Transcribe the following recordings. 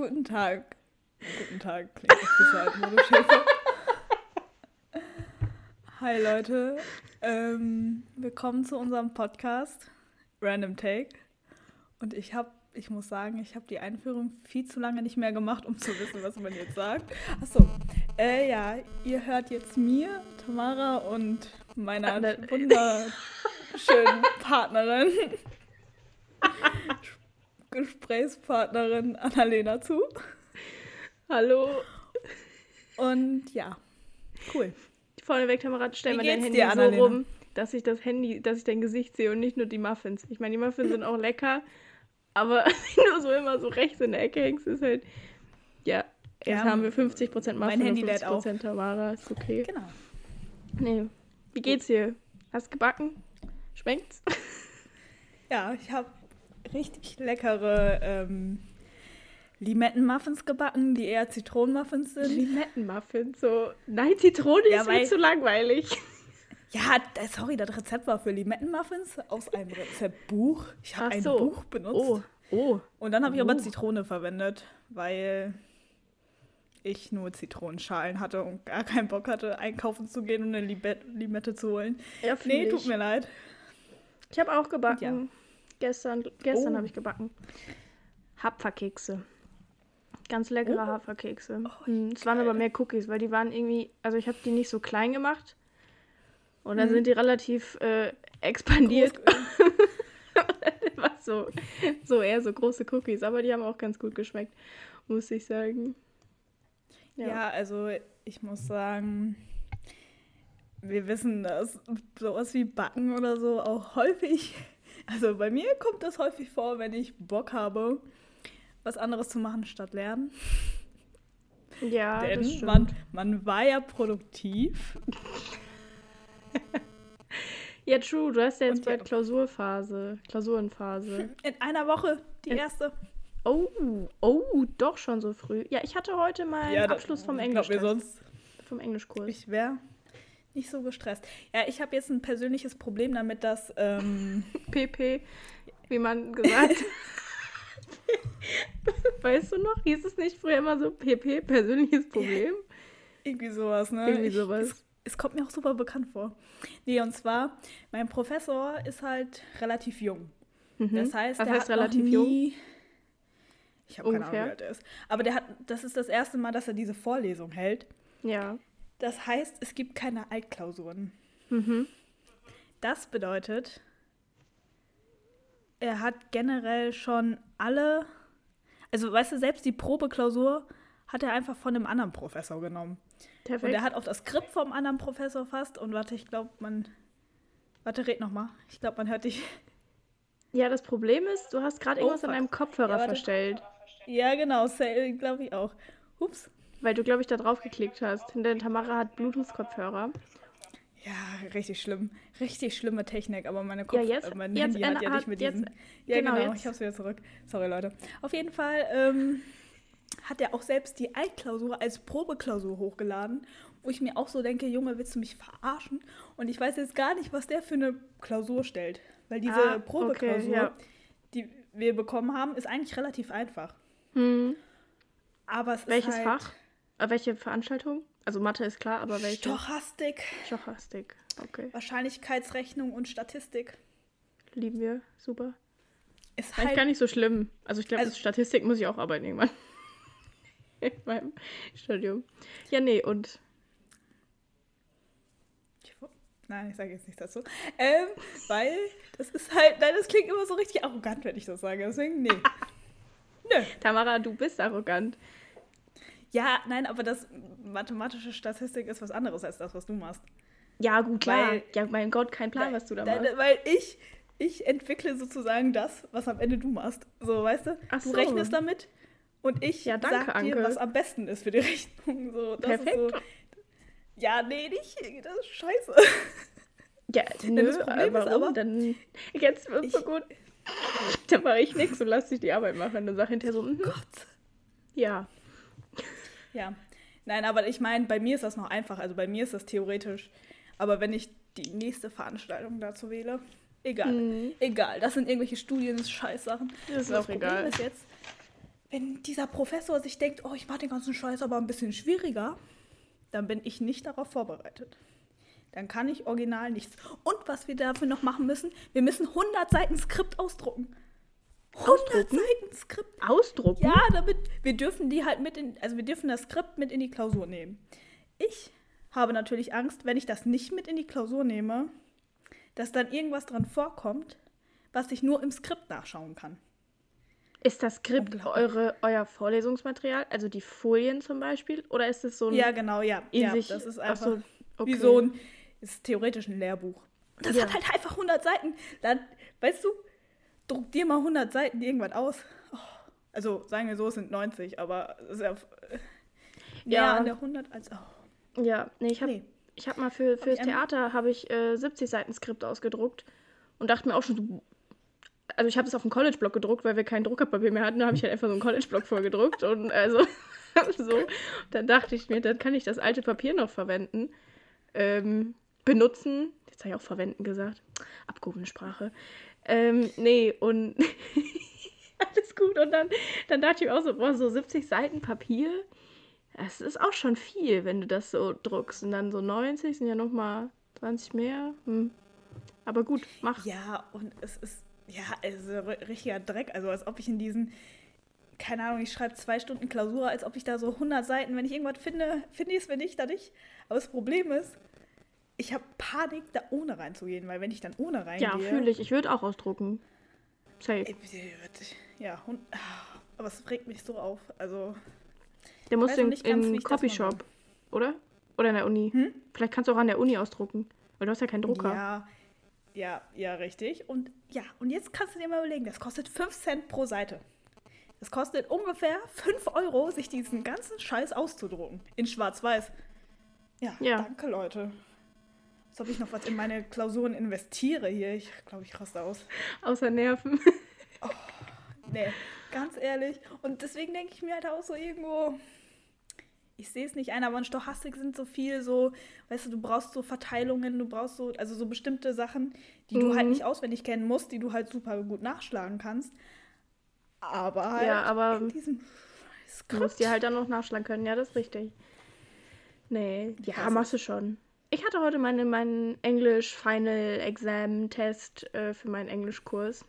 Guten Tag. Guten Tag, klingt Modeschäfer. Hi Leute, ähm, willkommen zu unserem Podcast Random Take. Und ich habe, ich muss sagen, ich habe die Einführung viel zu lange nicht mehr gemacht, um zu wissen, was man jetzt sagt. Achso, äh, ja, ihr hört jetzt mir, Tamara und meiner wunderschönen Partnerin, Gesprächspartnerin Annalena zu. Hallo. Und ja, cool. Vorneweg, Tamara, stell mal dein Handy dir, so Annalena? rum, dass ich das Handy, dass ich dein Gesicht sehe und nicht nur die Muffins. Ich meine, die Muffins sind auch lecker, aber wenn du so immer so rechts in der Ecke hängst, ist halt, ja, jetzt Ja, haben wir 50% Muffin mein Handy und lädt 50% Tamara, ist okay. Genau. Nee. Wie geht's dir? Hast gebacken? Schmeckt's? Ja, ich habe richtig leckere ähm, Limettenmuffins gebacken, die eher Zitronenmuffins sind. Limettenmuffins, so. Nein, Zitrone Ja, ist mir zu langweilig. Ja, sorry, das Rezept war für Limettenmuffins aus einem Rezeptbuch. Ich habe ein so. Buch benutzt. Oh, oh. Und dann habe ich aber Oh. Zitrone verwendet, weil ich nur Zitronenschalen hatte und gar keinen Bock hatte, einkaufen zu gehen und eine Limette zu holen. Ja, Nee, tut mir leid. Ich habe auch gebacken. Ja. Gestern, gestern Oh. habe ich gebacken. Hapferkekse. Ganz leckere Oh. Haferkekse. Oh, Hm, es waren aber mehr Cookies, weil die waren irgendwie, also ich habe die nicht so klein gemacht. Und dann Mhm. sind die relativ äh, expandiert. War so, so eher so große Cookies, aber die haben auch ganz gut geschmeckt, muss ich sagen. Ja. also ich muss sagen, wir wissen, dass sowas wie Backen oder so auch häufig, also bei mir kommt das häufig vor, wenn ich Bock habe, was anderes zu machen statt lernen. Ja, das Denn stimmt. man, man war ja produktiv. Ja, true, du hast ja jetzt ja. bald Klausurphase, Klausurenphase. In einer Woche die In- erste. Oh, oh, doch schon so früh. Ja, ich hatte heute meinen da- Abschluss vom glaub Englisch. mir sonst, Vom Englischkurs. ich wäre nicht so gestresst. Ja, ich habe jetzt ein persönliches Problem damit, dass ähm, PP, wie man gesagt. Weißt du noch? Hieß es nicht früher immer so PP, persönliches Problem? irgendwie sowas, ne? Irgendwie Ich- sowas. Es, es kommt mir auch super bekannt vor. Nee, und zwar, mein Professor ist halt relativ jung. Mhm. Das heißt, Was der heißt hat relativ noch jung? nie, Ich habe keine Ahnung, wie alt er ist. Aber der hat, das ist das erste Mal, dass er diese Vorlesung hält. Ja. Das heißt, es gibt keine Altklausuren. Mhm. Das bedeutet, er hat generell schon alle, also weißt du, selbst die Probeklausur hat er einfach von einem anderen Professor genommen. Und Perfekt. er hat auch das Skript vom anderen Professor fast. Und warte, ich glaube, man. Warte, red noch mal. Ich glaube, man hört dich. Ja, das Problem ist, du hast gerade Oh, irgendwas an fuck. deinem Kopfhörer Ja, verstellt. Ja, genau, glaube ich auch. Ups. Weil du, glaube ich, da drauf geklickt hast. Denn Tamara hat Bluetooth-Kopfhörer. Ja, richtig schlimm. Richtig schlimme Technik, aber meine Kopf Ja, jetzt- äh, mein jetzt Handy hat ja nicht mit jetzt- diesen. Ja, genau, genau, ich hab's wieder zurück. Sorry, Leute. Auf jeden Fall ähm, hat er auch selbst die Altklausur als Probeklausur hochgeladen, wo ich mir auch so denke, Junge, willst du mich verarschen? Und ich weiß jetzt gar nicht, was der für eine Klausur stellt. Weil diese Ah, okay, Probeklausur, ja. die wir bekommen haben, ist eigentlich relativ einfach. Hm. Aber es Welches ist halt Fach? Äh, welche Veranstaltung? Also Mathe ist klar, aber welche? Stochastik, Stochastik. Okay. Wahrscheinlichkeitsrechnung und Statistik. Lieben wir. Super. Ist Eigentlich halt gar nicht so schlimm. Also ich glaube, Also- Statistik muss ich auch arbeiten irgendwann. In meinem Studium. Ja, nee, und Nein, ich sage jetzt nichts dazu. Ähm, weil das ist halt, nein, das klingt immer so richtig arrogant, wenn ich das sage. Deswegen, nee. Nö. Tamara, du bist arrogant. Ja, nein, aber das mathematische Statistik ist was anderes als das, was du machst. Ja, gut, klar. Weil- ja, mein Gott, kein Plan, was du da machst. Weil ich, ich entwickle sozusagen das, was am Ende du machst. So, weißt du? Ach du so. rechnest damit und ich Ja, danke, sag dir, Anke. was am besten ist für die Rechnung. So, das Perfekt. Ist so, ja, nee, nicht. Das ist scheiße. Ja, nö, das Problem ist warum? aber- dann jetzt wird's so Ich- gut. Dann mache ich nichts und lass dich die Arbeit machen. Dann sag hinterher so, mhm, Gott. ja. Ja. Nein, aber ich meine, bei mir ist das noch einfach. Also bei mir ist das theoretisch. Aber wenn ich die nächste Veranstaltung dazu wähle, egal. Mhm. Egal. Das sind irgendwelche Studien, das ist Scheißsachen. Das ist Und auch Problem egal. ist jetzt, wenn dieser Professor sich denkt, oh, ich mache den ganzen Scheiß aber ein bisschen schwieriger, dann bin ich nicht darauf vorbereitet. Dann kann ich original nichts. Und was wir dafür noch machen müssen, wir müssen 100 Seiten Skript ausdrucken. 100 Ausdrucken? Seiten Skript. Ausdrucken? Ja, damit wir dürfen die halt mit in, also wir dürfen das Skript mit in die Klausur nehmen. Ich habe natürlich Angst, wenn ich das nicht mit in die Klausur nehme, dass dann irgendwas dran vorkommt, was ich nur im Skript nachschauen kann. Ist das Skript eure, euer Vorlesungsmaterial, also die Folien zum Beispiel? Oder ist es so ein Ja, genau, ja. in ja sich? das ist ach einfach so, okay. wie so ein, ist theoretisch ein Lehrbuch. Und das Ja. hat halt einfach 100 Seiten. Dann, weißt du, druck dir mal 100 Seiten irgendwas aus. Oh, also sagen wir so, es sind 90, aber es ist ja äh, Ja. an der 100 als oh, Ja, nee, ich habe nee. ich hab mal für, fürs Theater habe ich äh, 70 Seiten Skript ausgedruckt und dachte mir auch schon so, also ich habe es auf dem College-Block gedruckt, weil wir kein Druckerpapier mehr hatten, da habe ich halt einfach so einen College-Block vorgedruckt und also so, dann dachte ich mir, dann kann ich das alte Papier noch verwenden, ähm, benutzen, jetzt habe ich auch verwenden gesagt, abgehobene Sprache, ähm, nee und alles gut und dann, dann dachte ich auch so, boah, so 70 Seiten Papier, das ist auch schon viel, wenn du das so druckst. Und dann so 90 sind ja nochmal 20 mehr. Hm. Aber gut, mach. Ja, und es ist, ja, ri- richtiger Dreck. Also als ob ich in diesen, keine Ahnung, ich schreibe zwei Stunden Klausur, als ob ich da so 100 Seiten, wenn ich irgendwas finde, finde ich es, wenn nicht, dann nicht. Aber das Problem ist, ich habe Panik, da ohne reinzugehen, weil wenn ich dann ohne reingehe... Ja, fühle ich. Ich würde auch ausdrucken. Safe. Ja, und, aber es regt mich so auf. Also, Der muss in, mache. Copyshop, oder? Oder in der Uni. Hm? Vielleicht kannst du auch an der Uni ausdrucken. Weil du hast ja keinen Drucker. ja, ja, ja, richtig. Und ja, und jetzt kannst du dir mal überlegen, das kostet 5 Cent pro Seite. Das kostet ungefähr 5 Euro, sich diesen ganzen Scheiß auszudrucken. In Schwarz-Weiß. Ja, Ja. danke, Leute. Als ob ich noch was in meine Klausuren investiere hier. Ich glaube, ich raste aus. Außer Nerven. Nee, ganz ehrlich. Und deswegen denke ich mir halt auch so irgendwo, ich sehe es nicht ein, aber in Stochastik sind so viel so, weißt du, du brauchst so Verteilungen, du brauchst so, also so bestimmte Sachen, die du halt Mhm. nicht auswendig kennen musst, die du halt super gut nachschlagen kannst. Aber halt Ja, aber in diesem Du Skript. musst dir halt dann noch nachschlagen können. Ja, das ist richtig. Nee, ja, hasse machst du schon. Ich hatte heute meine, meinen Englisch-Final-Exam-Test äh, für meinen Englischkurs.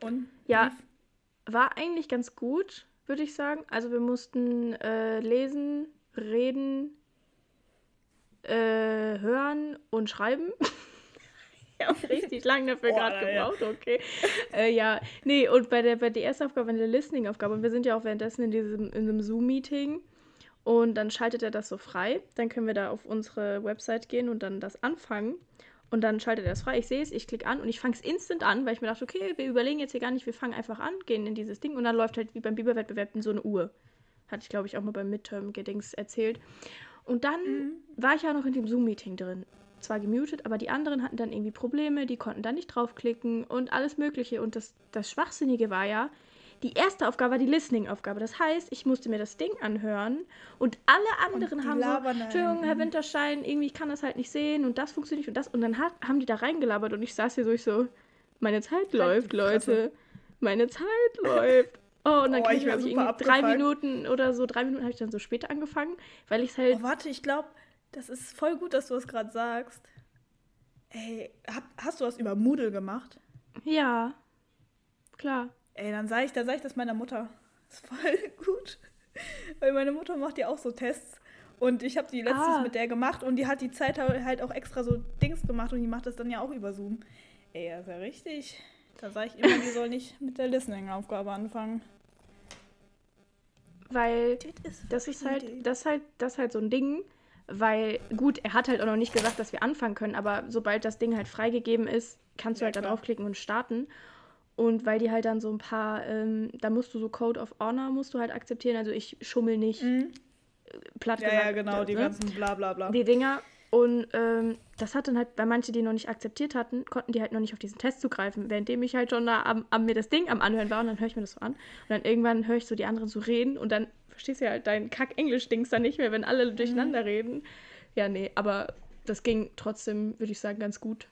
Und Ja, war eigentlich ganz gut, würde ich sagen. Also wir mussten äh, lesen, reden, äh, hören und schreiben. ich habe richtig lange dafür gerade gebraucht, okay. äh, ja, nee, und bei der, bei der ersten Aufgabe, bei der Listening-Aufgabe, und wir sind ja auch währenddessen in diesem in einem Zoom-Meeting und dann schaltet er das so frei. Dann können wir da auf unsere Website gehen und dann das anfangen. Und dann schaltet er das frei. Ich sehe es, ich klicke an und ich fange es instant an, weil ich mir dachte, okay, wir überlegen jetzt hier gar nicht, wir fangen einfach an, gehen in dieses Ding und dann läuft halt wie beim Biberwettbewerb in so eine Uhr. Hatte ich, glaube ich, auch mal beim Midterm-Gedings erzählt. Und dann war ich ja noch in dem Zoom-Meeting drin. Zwar gemutet, aber die anderen hatten dann irgendwie Probleme, die konnten da nicht draufklicken und alles Mögliche. Und das, das Schwachsinnige war ja, die erste Aufgabe war die Listening-Aufgabe. Das heißt, ich musste mir das Ding anhören und alle anderen die haben so, Entschuldigung, Herr. Winterschein, irgendwie ich kann das halt nicht sehen und das funktioniert nicht und das. Und dann hat, haben die da reingelabert und ich saß hier so, ich so, meine Zeit läuft, die Fresse. Leute. Meine Zeit läuft. Oh, und dann Oh, krieg ich ich, irgendwie drei abgefuckt. Minuten oder so, drei Minuten habe ich dann so später angefangen, weil ich halt Oh, warte, ich glaube, das ist voll gut, dass du es gerade sagst. Ey, hab, hast du was über Moodle gemacht? Ja, klar. Ey, dann sage ich, dann sag ich das meiner Mutter. Das ist voll gut. Weil meine Mutter macht ja auch so Tests. Und ich habe die letztens Ah. mit der gemacht und die hat die Zeit halt auch extra so Dings gemacht und die macht das dann ja auch über Zoom. Ey, das ist ja richtig. Da sage ich immer, die soll nicht mit der Listening-Aufgabe anfangen. Weil Das das ist halt, das ist halt, das ist halt so ein Ding, weil, gut, er hat halt auch noch nicht gesagt, dass wir anfangen können, aber sobald das Ding halt freigegeben ist, kannst du Ja, halt da klar. draufklicken und starten. Und weil die halt dann so ein paar, ähm, da musst du so Code of Honor musst du halt akzeptieren, also ich schummel nicht, Mhm. platt Ja, gesagt. ja, genau, die ne? ganzen Blablabla. die Dinger. Und ähm, das hat dann halt, weil manche die noch nicht akzeptiert hatten, konnten die halt noch nicht auf diesen Test zugreifen, währenddem ich halt schon da am, am mir das Ding am Anhören war und dann höre ich mir das so an. Und dann irgendwann höre ich so die anderen so reden und dann verstehst du ja halt dein Kack-Englisch-Dings dann nicht mehr, wenn alle durcheinander reden. Ja, nee, aber das ging trotzdem, würde ich sagen, ganz gut.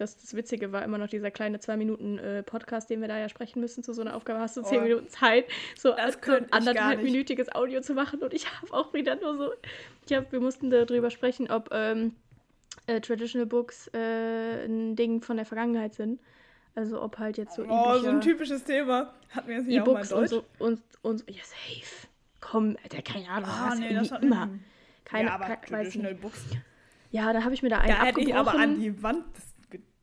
Das, das Witzige war immer noch dieser kleine zwei Minuten äh, Podcast, den wir da ja sprechen müssen zu so einer Aufgabe. Hast du zehn Oh. Minuten Zeit, so ein könnte ich gar anderthalb nicht. minütiges Audio zu machen und ich habe auch wieder nur so, ich hab, wir mussten darüber sprechen, ob ähm, äh, Traditional Books äh, ein Ding von der Vergangenheit sind. Also ob halt jetzt so Oh, so ein typisches Thema. Hatten wir jetzt nicht auch mal in E-Books und Deutsch? so und, und ja safe. Komm, Alter, keine Ahnung, Ah, nee, das hat immer. Keine, ja, aber ke- weiß Traditional. Books. Ja, da habe ich mir da einen Da hätte ich aber abgebrochen. an die Wand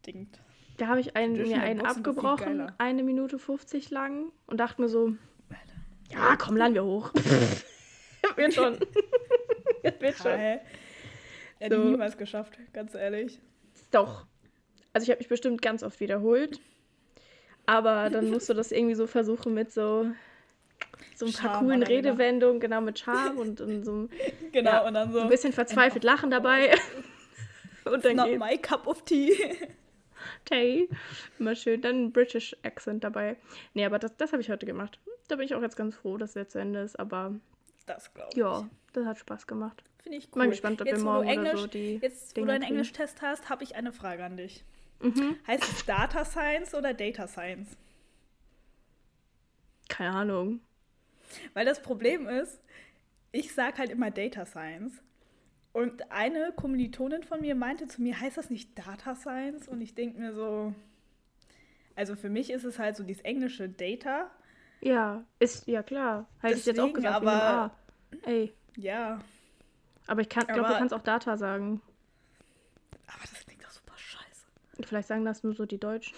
gedingt. Da habe ich einen, mir einen abgebrochen, eine Minute 50 lang und dachte mir so, ja, komm, laden wir hoch. wird schon. wird schon. Hä? Hätte ich So. niemals geschafft, ganz ehrlich. Doch. Also ich habe mich bestimmt ganz oft wiederholt. Aber dann musst du das irgendwie so versuchen mit so, so ein paar Charme coolen er gedacht. Redewendungen, genau mit Charme und, und so, ein- Genau, Ja, und dann so. so ein bisschen verzweifelt Lachen dabei. und dann Not geht's. my cup of tea. Tay. Immer schön. Dann ein British Accent dabei. Nee, aber das, das habe ich heute gemacht. Da bin ich auch jetzt ganz froh, dass es jetzt zu Ende ist. Aber Das glaube ich. ja, das hat Spaß gemacht. Finde ich cool. Mal gespannt, ob jetzt, wir wo du morgen oder Englisch, so die Jetzt, wo Dinger du einen. Englischtest hast, habe ich eine Frage an dich. Mhm. Heißt es Data Science oder Data Science? Keine Ahnung. Weil das Problem ist, ich sage halt immer Data Science. Und eine Kommilitonin von mir meinte zu mir, heißt das nicht Data Science? Und ich denke mir so, also für mich ist es halt so dieses englische Data. Ja, ist, ja klar. Hätte ich jetzt auch gesagt, aber-. Ey, Ja, aber ich glaube, du kannst auch Data sagen. aber das klingt doch super scheiße. Vielleicht sagen das nur so die Deutschen.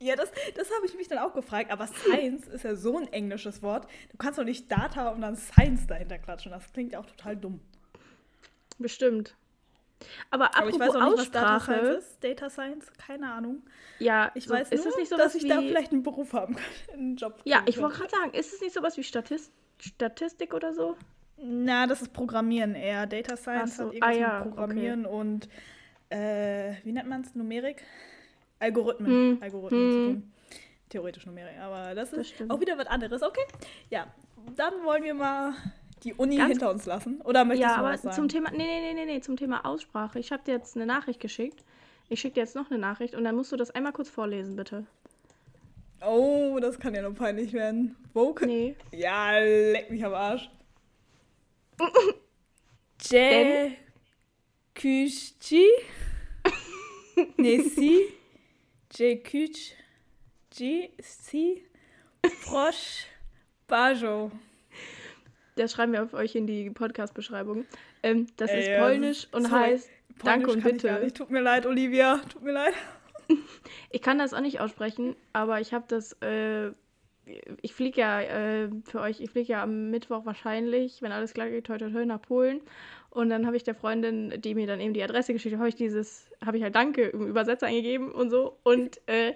Ja, das, das habe ich mich dann auch gefragt. Aber Science ist ja so ein englisches Wort. Du kannst doch nicht Data und dann Science dahinter klatschen. Das klingt ja auch total dumm. Bestimmt. Aber Aber apropos ich weiß auch nicht, was Data Aussprache. Science ist. Data Science, keine Ahnung. Ja, Ich so, weiß ist nur, das nicht sowas dass ich wie, da vielleicht einen Beruf haben kann, einen Job. Ja, ich wollte gerade sagen, ist es nicht sowas wie Statist Statistik oder so? Na, das ist Programmieren eher. Data Science so. hat irgendwas Ah, ja, mit Programmieren und äh, wie nennt man es? Numerik? Algorithmen. Hm. Algorithmen Hm. zu tun. Theoretisch Numerik, aber das Das ist stimmt. auch wieder was anderes. Okay, ja, dann wollen wir mal die Uni Ganz- hinter uns lassen. Oder möchtest Ja, du was sagen? zum Thema, nee, nee, nee, nee, zum Thema Aussprache. Ich habe dir jetzt eine Nachricht geschickt. Ich schicke dir jetzt noch eine Nachricht und dann musst du das einmal kurz vorlesen, bitte. Oh, das kann ja noch peinlich werden. Vogue? Nee. Ja, leck mich am Arsch. Je? Nee, si. Je si. Frosch. Bajo. Das schreiben wir auf euch in die Podcast-Beschreibung. Ähm, das Ey, ist ja, polnisch und sorry. heißt Danke Polnisch und ich gar bitte. Tut mir leid, Olivia. Tut mir leid. Ich kann das auch nicht aussprechen, aber ich habe das. Äh, ich fliege ja äh, für euch, ich fliege ja am Mittwoch wahrscheinlich, wenn alles klar geht, heute heute nach Polen. Und dann habe ich der Freundin, die mir dann eben die Adresse geschickt hat, habe ich dieses, habe ich halt Danke im Übersetzer eingegeben und so. Und äh,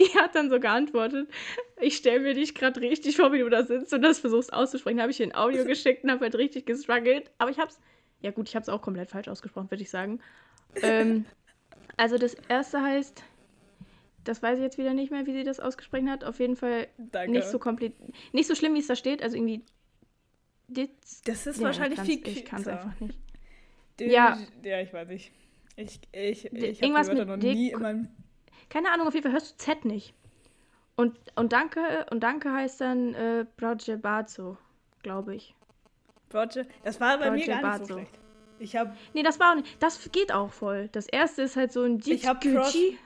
die hat dann so geantwortet, ich stelle mir dich gerade richtig vor, wie du da sitzt und das versuchst auszusprechen. habe ich ihr ein Audio geschickt und habe halt richtig gestruggelt. Aber ich habe es, ja gut, ich habe es auch komplett falsch ausgesprochen, würde ich sagen. Ähm, also das erste heißt, das weiß ich jetzt wieder nicht mehr, wie sie das ausgesprochen hat. Auf jeden Fall Danke. nicht so kompliziert, nicht so schlimm, wie es da steht. Also irgendwie. Ditz- das ist Ja, wahrscheinlich ich viel Ich kann es einfach nicht. Dü- Ja. Ja, ich weiß nicht. Ich, ich, ich habe die irgendwas Wörter noch nie in meinem... Keine Ahnung, auf jeden Fall hörst du Z nicht. Und, und danke, und danke heißt dann äh, Bazo, glaube ich. Roger, das war bei mir Roger gar nicht so Bazo. schlecht. Ich habe Nee, das war auch nicht. Das geht auch voll. Das erste ist halt so ein Ich hab Jitsuguchi.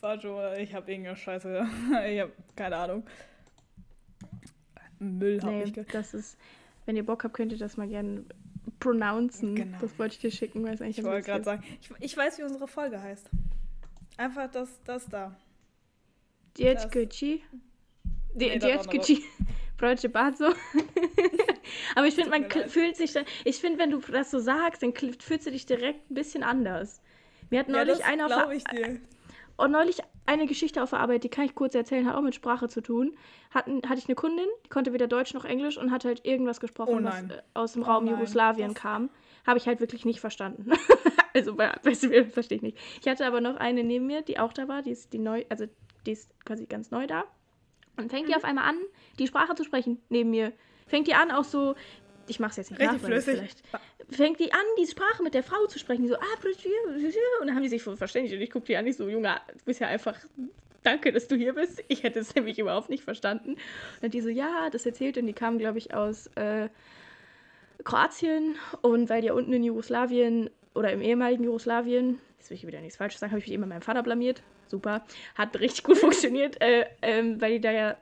Bajo, ich habe irgendeine Scheiße. Ich habe keine Ahnung. Müll habe Nee, ich das ist. Wenn ihr Bock habt, könnt ihr das mal gerne pronouncen. Genau. Das wollte ich dir schicken, weil es eigentlich Ich wollte gerade sagen, ich, ich weiß, wie unsere Folge heißt. Einfach das, das da. Dietgucci. Nee, das Dietgucci. Broje Bazo. Aber ich finde, man fühlt sich dann. Ich finde, wenn du das so sagst, dann fühlst du dich direkt ein bisschen anders. Mir hat Ja, neulich das einer auf ich dir. und neulich eine Geschichte auf der Arbeit, die kann ich kurz erzählen, hat auch mit Sprache zu tun. Hatten, hatte ich eine Kundin, die konnte weder Deutsch noch Englisch und hat halt irgendwas gesprochen, Oh was äh, aus dem Oh Raum nein, Jugoslawien kam. Habe ich halt wirklich nicht verstanden. also, bei- weißt du, verstehe ich nicht. Ich hatte aber noch eine neben mir, die auch da war, die ist die neu, also die ist quasi ganz neu da. Und fängt die Mhm. auf einmal an, die Sprache zu sprechen neben mir. Fängt die an, auch so ich mach's jetzt nicht Richtig nach, flüssig. vielleicht fängt die an, die Sprache mit der Frau zu sprechen. Die so, ah, und dann haben die sich voll verständigt. Und ich gucke die an, ich so, Junge, du bist ja einfach, danke, dass du hier bist. Ich hätte es nämlich überhaupt nicht verstanden. Und dann die so, ja, das erzählt. Und die kamen, glaube ich, aus äh, Kroatien. Und weil die ja unten in Jugoslawien oder im ehemaligen Jugoslawien, jetzt will ich wieder nichts Falsches sagen, habe ich mich immer meinem Vater blamiert. Super. Hat richtig gut funktioniert, äh, ähm, weil die da ja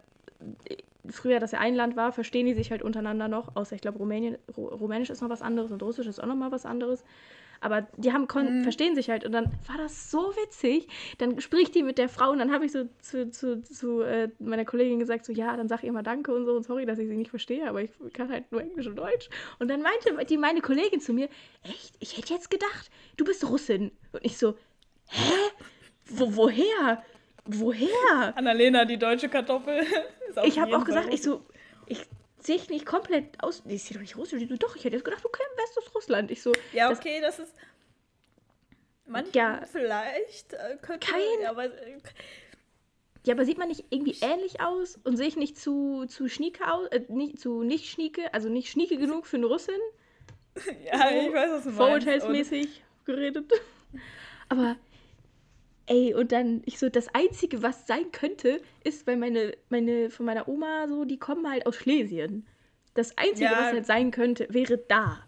früher das ja ein Land war, verstehen die sich halt untereinander noch, außer ich glaube Rumänien, Ru Rumänisch ist noch was anderes und Russisch ist auch noch mal was anderes. Aber die haben kon verstehen sich halt und dann war das so witzig. Dann spricht die mit der Frau und dann habe ich so zu, zu, zu äh, meiner Kollegin gesagt, so ja, dann sag ihr mal Danke und so und sorry, dass ich sie nicht verstehe, aber ich kann halt nur Englisch und Deutsch. Und dann meinte die meine Kollegin zu mir, echt, ich hätte jetzt gedacht, du bist Russin. Und ich so, hä? Wo, woher? Woher? Annalena, die deutsche Kartoffel. Ich habe auch gesagt, ich so, ich sehe ich nicht komplett aus. Nee, sieht doch nicht russisch. Die so, doch, ich hätte jetzt gedacht, du wärst aus Russland. Ich so, Ja, okay, das, ist. Manchmal Ja. vielleicht äh, könnte. Kein- Aber, äh, ja, aber sieht man nicht irgendwie ähnlich aus und sehe ich nicht zu, zu schnieke aus, äh, nicht, zu nicht schnieke, also nicht schnieke genug für eine Russin? ja, ich weiß, was du meinst. Vorurteilsmäßig geredet. Aber, ey, und dann, ich so, das Einzige, was sein könnte, ist, weil meine, meine, von meiner Oma so, die kommen halt aus Schlesien. Das Einzige, Ja. was halt sein könnte, wäre da.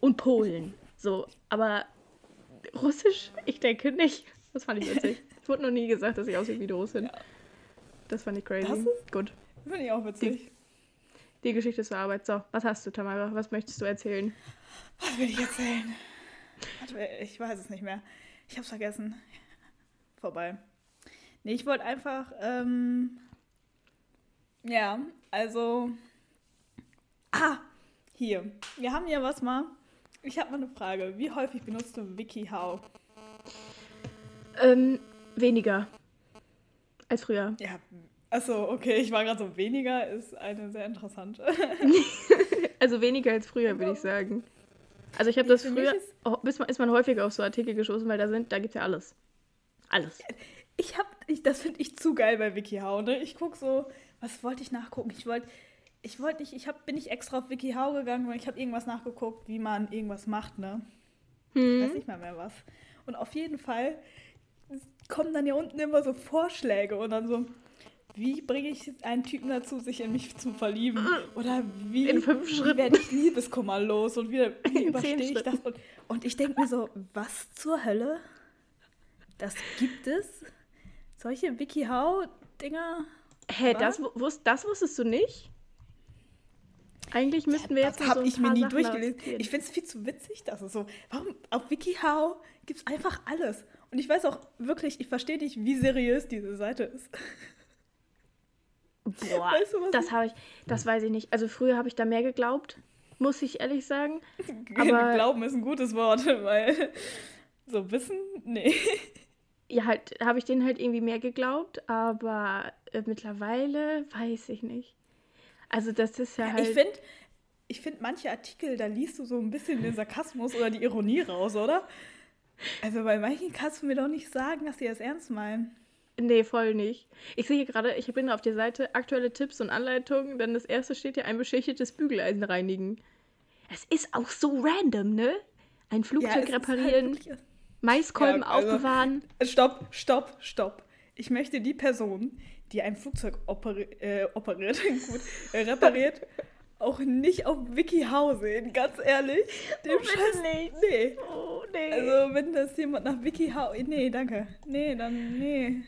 Und Polen. So, aber Russisch? Ich denke nicht. Das fand ich witzig. Es wurde noch nie gesagt, dass ich aussehe wie die Russin. Das fand ich crazy. Das ist- Gut. Finde ich auch witzig. Die Geschichte zur Arbeit. So, was hast du, Tamara? Was möchtest du erzählen? Was will ich erzählen? Ich weiß es nicht mehr. Ich hab's vergessen. Vorbei. Nee, ich wollte einfach, ähm, ja, also, ah, hier. Wir haben ja was mal. Ich habe mal eine Frage. Wie häufig benutzt du WikiHow? Ähm, weniger. Als früher. Ja, achso, okay, ich war gerade so weniger, ist eine sehr interessante. Also weniger als früher, würde ich sagen. Also ich habe das früher, ist- oh, ist, man, ist man häufiger auf so Artikel gestoßen, weil da sind, da gibt's ja alles. Alles. Ich hab, ich, das finde ich zu geil bei WikiHow, ne? Ich guck so, was wollte ich nachgucken? Ich wollte, ich wollte nicht, ich hab, bin nicht extra auf WikiHow gegangen, weil ich habe irgendwas nachgeguckt, wie man irgendwas macht, ne? Ich weiß Hm. nicht mal mehr was. Und auf jeden Fall kommen dann hier unten immer so Vorschläge und dann so, wie bringe ich einen Typen dazu, sich in mich zu verlieben? Oder wie, In fünf wie werde ich Liebeskummer los und wie, wie überstehe ich das? Und, und ich denke mir so, was zur Hölle? Das gibt es? Solche WikiHow-Dinger? Hä, Was? das, wu- wus, das wusstest du nicht? Eigentlich müssten wir jetzt Das habe so ich mir nie Sachen durchgelesen. Ich finde es viel zu witzig, dass es so. Warum? Auf WikiHow gibt es einfach alles. Und ich weiß auch wirklich, ich verstehe nicht, wie seriös diese Seite ist. Boah, Weißt du, was das habe ich, das weiß ich nicht. Also früher habe ich da mehr geglaubt, muss ich ehrlich sagen. Aber- Glauben ist ein gutes Wort, weil so wissen, nee. Ja, halt, habe ich denen halt irgendwie mehr geglaubt, aber äh, mittlerweile weiß ich nicht. Also das ist ja halt. Ich finde, ich find manche Artikel, da liest du so ein bisschen den Sarkasmus oder die Ironie raus, oder? Also bei manchen kannst du mir doch nicht sagen, dass die das ernst meinen. Nee, voll nicht. Ich sehe hier gerade, ich bin auf der Seite aktuelle Tipps und Anleitungen, dann das erste steht hier ein beschädigtes Bügeleisen reinigen. Es ist auch so random, ne? Ein Flugzeug ist halt reparieren, wirklich- Maiskolben Ja, also- aufbewahren. Stopp, stopp, stopp. Ich möchte die Person, die ein Flugzeug operi äh, operiert, gut, äh, repariert, auch nicht auf WikiHow sehen, ganz ehrlich. Dem Oh, Scheiß, nicht. Nee. Oh, nee. Also, wenn das jemand nach WikiHow. Nee, danke. Nee, dann, nee.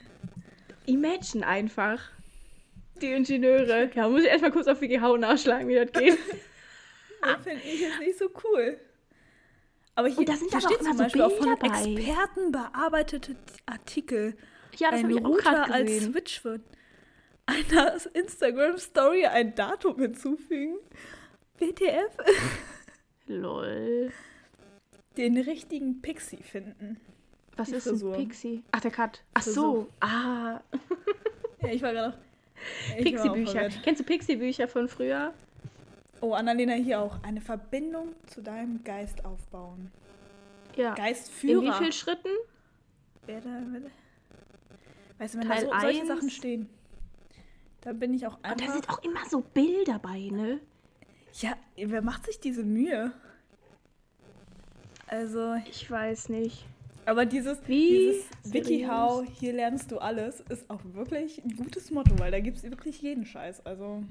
Imagine einfach. Die Ingenieure. Ja, muss ich erstmal kurz auf WGH nachschlagen, wie das geht. Das finde ich jetzt nicht so cool. Aber hier, da sind hier steht zum so Beispiel auch von Bilder bei. Experten bearbeitete Artikel. Ja, das ein habe ich auch gerade als. Switch wird. Einer Instagram-Story ein Datum hinzufügen. WTF? Lol. Den richtigen Pixie finden. Was Die ist ein Frisur. Pixie? Ach, der Cut. Ach so. Ah, Ja, ich war gerade. auch Pixie-Bücher. Kennst du Pixie-Bücher von früher? Oh, Annalena hier auch. Eine Verbindung zu deinem Geist aufbauen. Ja. Geistführer. In wie vielen Schritten? Wer da, wer da? Weißt du, wenn Teil da so, solche eins. Sachen stehen, da bin ich auch Und da einfach. sind auch immer so Bilder bei, ne? Ja, wer macht sich diese Mühe? Also, Ich weiß nicht. aber dieses, Wie dieses WikiHow, hier lernst du alles, ist auch wirklich ein gutes Motto, weil da gibt es wirklich jeden Scheiß. Also,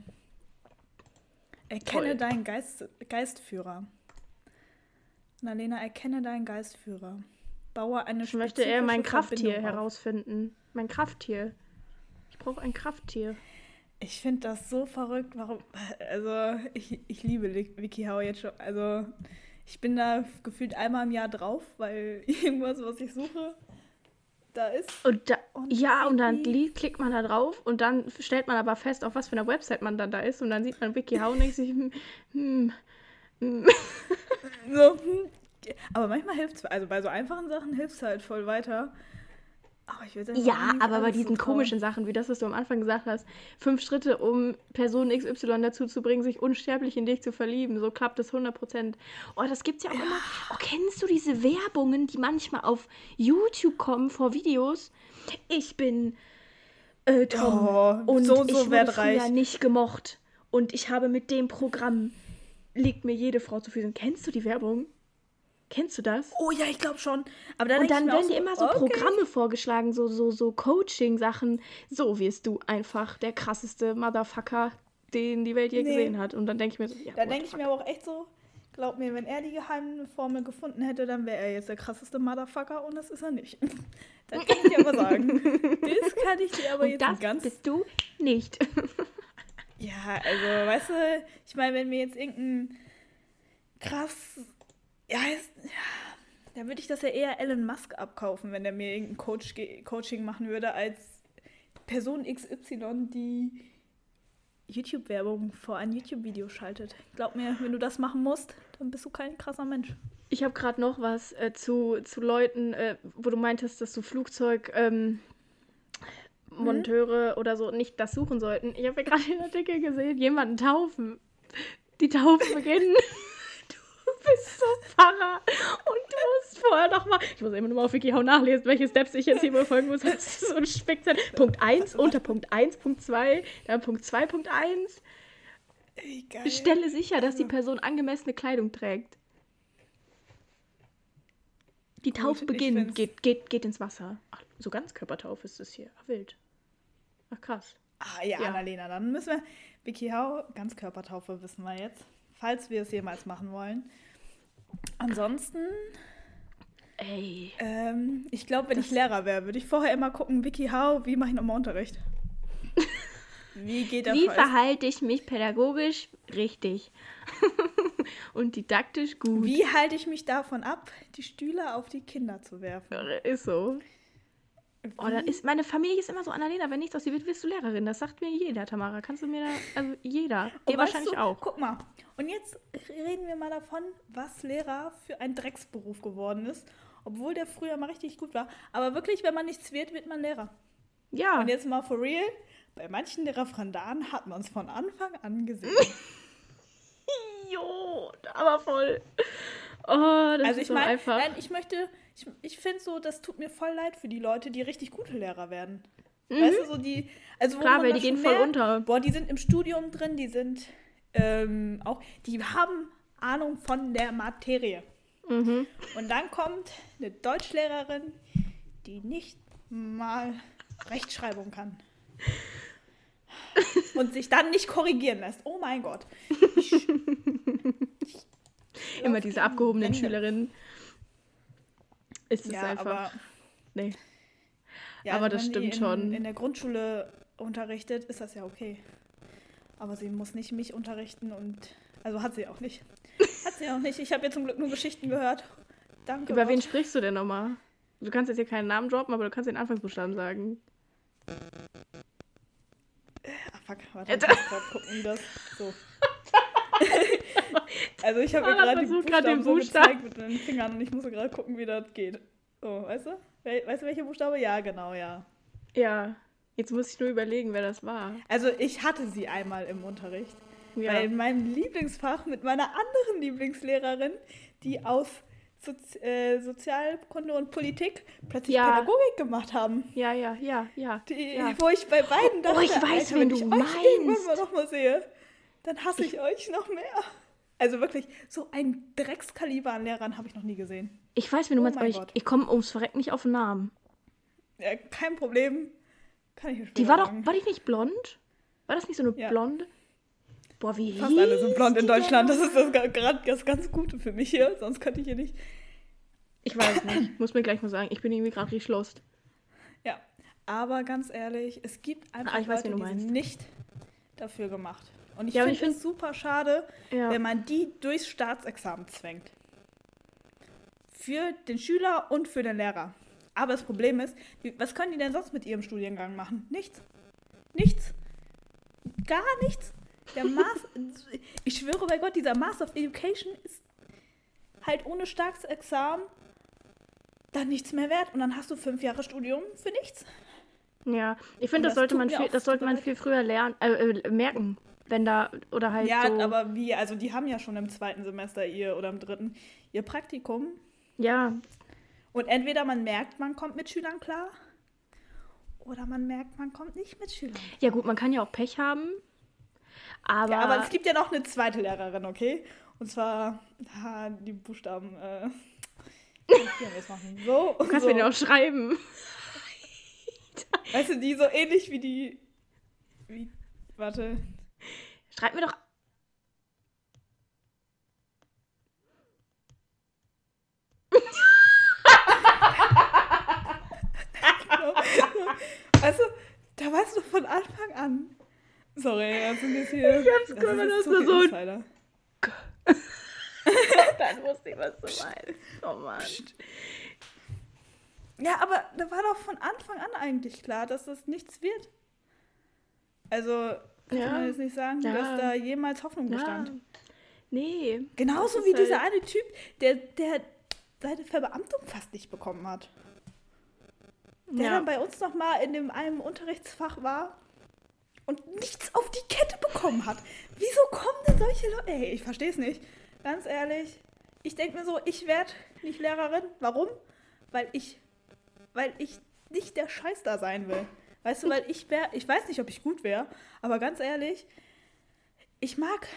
erkenne Toll. deinen Geist, Geistführer. Annalena, erkenne deinen Geistführer. Baue eine Ich möchte eher mein Krafttier auf. herausfinden. Mein Krafttier. Ich brauche ein Krafttier. Ich finde das so verrückt. Warum? Also, ich, ich liebe Li- WikiHow jetzt schon. Also, ich bin da gefühlt einmal im Jahr drauf, weil irgendwas, was ich suche, da ist. Und da, Und ja, und dann klickt man da drauf und dann stellt man aber fest, auf was für einer Website man dann da ist. Und dann sieht man WikiHow und denkt sich, hm, hm, hm. So, hm. Aber manchmal hilft es, also bei so einfachen Sachen hilft es halt voll weiter. Aber ich würde Ja, aber bei diesen komischen Sachen, wie das, was du am Anfang gesagt hast, fünf Schritte, um Person XY dazu zu bringen, sich unsterblich in dich zu verlieben, so klappt es 100%. Oh, das gibt's ja auch immer. Oh, kennst du diese Werbungen, die manchmal auf YouTube kommen vor Videos? Ich bin äh, Tom Oh, und so ich so wurde wertreich. früher nicht gemocht und ich habe mit dem Programm liegt mir jede Frau zu Füßen. Kennst du die Werbung? Kennst du das? Oh ja, ich glaube schon. Aber da Und dann werden dir immer so okay. Programme vorgeschlagen, so, so, so Coaching-Sachen. So wirst du einfach der krasseste Motherfucker, den die Welt je Nee. gesehen hat. Und dann denke ich mir so, ja, Da denke ich mir aber auch echt so, glaub mir, wenn er die geheime Formel gefunden hätte, dann wäre er jetzt der krasseste Motherfucker und das ist er nicht. Das kann ich dir aber sagen. Das kann ich dir aber Und jetzt das ganz. bist du nicht. Ja, also, weißt du, ich meine, wenn mir jetzt irgendein krass. Ja, ist, ja da würde ich das ja eher Elon Musk abkaufen, wenn er mir irgendein Coach, Coaching machen würde, als Person XY, die YouTube-Werbung vor ein YouTube-Video schaltet. Glaub mir, wenn du das machen musst, dann bist du kein krasser Mensch. Ich habe gerade noch was äh, zu, zu Leuten, äh, wo du meintest, dass du Flugzeug. Ähm, Monteure oder so nicht das suchen sollten. Ich habe ja gerade den Artikel gesehen, jemanden taufen. Die Taufe beginnen. Bist so Pfarrer und du musst vorher noch mal. Ich muss immer nur mal auf WikiHow nachlesen, welche Steps ich jetzt hier befolgen muss. Das ist so ein Spickzettel. Punkt 1, unter Punkt 1, Punkt 2, dann Punkt 2, Punkt 1. Ey, geil. Stelle sicher, dass die Person angemessene Kleidung trägt. Die Taufe beginnt, geht, geht, geht ins Wasser. Ach, so ganz Körpertaufe ist es hier. Ach, wild. Ach, krass. Ah ja, Ja. Annalena, dann müssen wir Vicky Hau, Ganzkörpertaufe wissen wir jetzt, falls wir es jemals machen wollen. Ansonsten, Ey. ähm, ich glaube, wenn ich Lehrer wäre, würde ich vorher immer gucken, Vicky Hau, wie mache ich nochmal Unterricht? Wie geht der Wie Scheiß? verhalte ich mich pädagogisch richtig? Und didaktisch gut. Wie halte ich mich davon ab, die Stühle auf die Kinder zu werfen? Ist so. Oh, dann ist, meine Familie ist immer so, Annalena, wenn nichts aus dir wird, wirst du Lehrerin. Das sagt mir jeder, Tamara. Kannst du mir da, also jeder. Dir wahrscheinlich du, auch. Guck mal, und jetzt reden wir mal davon, was Lehrer für ein Drecksberuf geworden ist, obwohl der früher mal richtig gut war. Aber wirklich, wenn man nichts wird, wird man Lehrer. Ja. Und jetzt mal for real, bei manchen der Referendaren hat man es von Anfang an gesehen. Jo, aber voll. Oh, das also ist ich so meine, einfach. nein, ich möchte, ich, ich finde so, das tut mir voll leid für die Leute, die richtig gute Lehrer werden. Weißt du, so die, also Mhm. Klar, weil die gehen voll merkt, unter. Boah, die sind im Studium drin, die sind ähm, auch, die haben Ahnung von der Materie. Mhm. Und dann kommt eine Deutschlehrerin, die nicht mal Rechtschreibung kann. Und sich dann nicht korrigieren lässt. Oh mein Gott. Ich, ich Immer diese abgehobenen Wände. Schülerinnen. Ist es Ja, einfach. aber, nee. ja, aber also das stimmt in, schon. In der Grundschule unterrichtet, ist das ja okay. Aber sie muss nicht mich unterrichten und. Also hat sie auch nicht. Hat sie auch nicht. Ich habe ja zum Glück nur Geschichten gehört. Danke. Über wen Gott. sprichst du denn nochmal? Du kannst jetzt hier keinen Namen droppen, aber du kannst den Anfangsbuchstaben sagen. Ah, fuck, warte, Jetzt- ich muss gucken, wie das. So. also ich habe mir Sarah gerade die den Buchstaben so Buchstaben. gezeigt mit den Fingern und ich musste gerade gucken, wie das geht. So, weißt du? We weißt du, welche Buchstabe? Ja, genau, ja. Ja. Jetzt muss ich nur überlegen, wer das war. Also ich hatte sie einmal im Unterricht. Ja. Weil in meinem Lieblingsfach mit meiner anderen Lieblingslehrerin, die aus Sozi äh, Sozialkunde und Politik plötzlich Ja. Pädagogik gemacht haben. ja, ja, ja, ja. Die, ja. wo ich bei beiden dachte, Oh, ich weiß, Alter, wen wenn du ich euch irgendwann meinst. mal noch mal sehe, dann hasse ich, ich euch noch mehr. Also wirklich, so ein Dreckskaliber an Lehrern habe ich noch nie gesehen. Ich weiß, wie du oh meinst, aber ich, ich komme ums Verreck nicht auf den Namen. Ja, kein Problem. Kann ich Die war sagen. doch, war die nicht blond? War das nicht so eine ja. blonde? Boah, wie Fast alle sind blond in Deutschland. Das ist das gerade das ganz Gute für mich hier. Sonst könnte ich hier nicht. Ich weiß nicht. Muss mir gleich mal sagen. Ich bin irgendwie gerade richtig lost. Ja, aber ganz ehrlich, es gibt einfach ah, weiß, Leute, die sind nicht dafür gemacht. Und ich ja, finde es super schade, ja. wenn man die durchs Staatsexamen zwängt. Für den Schüler und für den Lehrer. Aber das Problem ist, was können die denn sonst mit ihrem Studiengang machen? Nichts. Nichts. Gar nichts. Der Master, ich schwöre bei Gott, dieser Master of Education ist halt ohne Staatsexamen dann nichts mehr wert. Und dann hast du fünf Jahre Studium für nichts. Ja, ich finde, das, das sollte man viel, das sollte man viel früher lernen, äh, äh, merken wenn da oder halt ja, so. aber wie, also die haben ja schon im zweiten Semester ihr oder im dritten ihr Praktikum. Ja. Und entweder man merkt, man kommt mit Schülern klar, oder man merkt, man kommt nicht mit Schülern. Klar. Ja gut, man kann ja auch Pech haben. Aber, ja, aber es gibt ja noch eine zweite Lehrerin, okay? Und zwar ha, die Buchstaben. Äh, so, du kannst so. mir auch schreiben. Weißt du, die so ähnlich wie die. Wie, warte, Schreib mir doch. also, da weißt du von Anfang an. Sorry, das hier. Ich hab's gehört, das ist so ein. Dann wusste ich, was du meinst. Oh Mann. Psst. Ja, aber da war doch von Anfang an eigentlich klar, dass das nichts wird. Also, kann ja. man jetzt nicht sagen, ja. dass da jemals Hoffnung bestand. Nee. Genauso wie halt dieser eine Typ, der, der seine Verbeamtung fast nicht bekommen hat. Der dann bei uns nochmal in dem einem Unterrichtsfach war und nichts auf die Kette bekommen hat. Wieso kommen denn solche Leute? Ey, ich verstehe es nicht. Ganz ehrlich. Ich denke mir so, ich werde nicht Lehrerin. Warum? Weil ich, weil ich nicht der Scheiß da sein will. Weißt du, weil ich wäre, ich weiß nicht, ob ich gut wäre, aber ganz ehrlich, ich mag,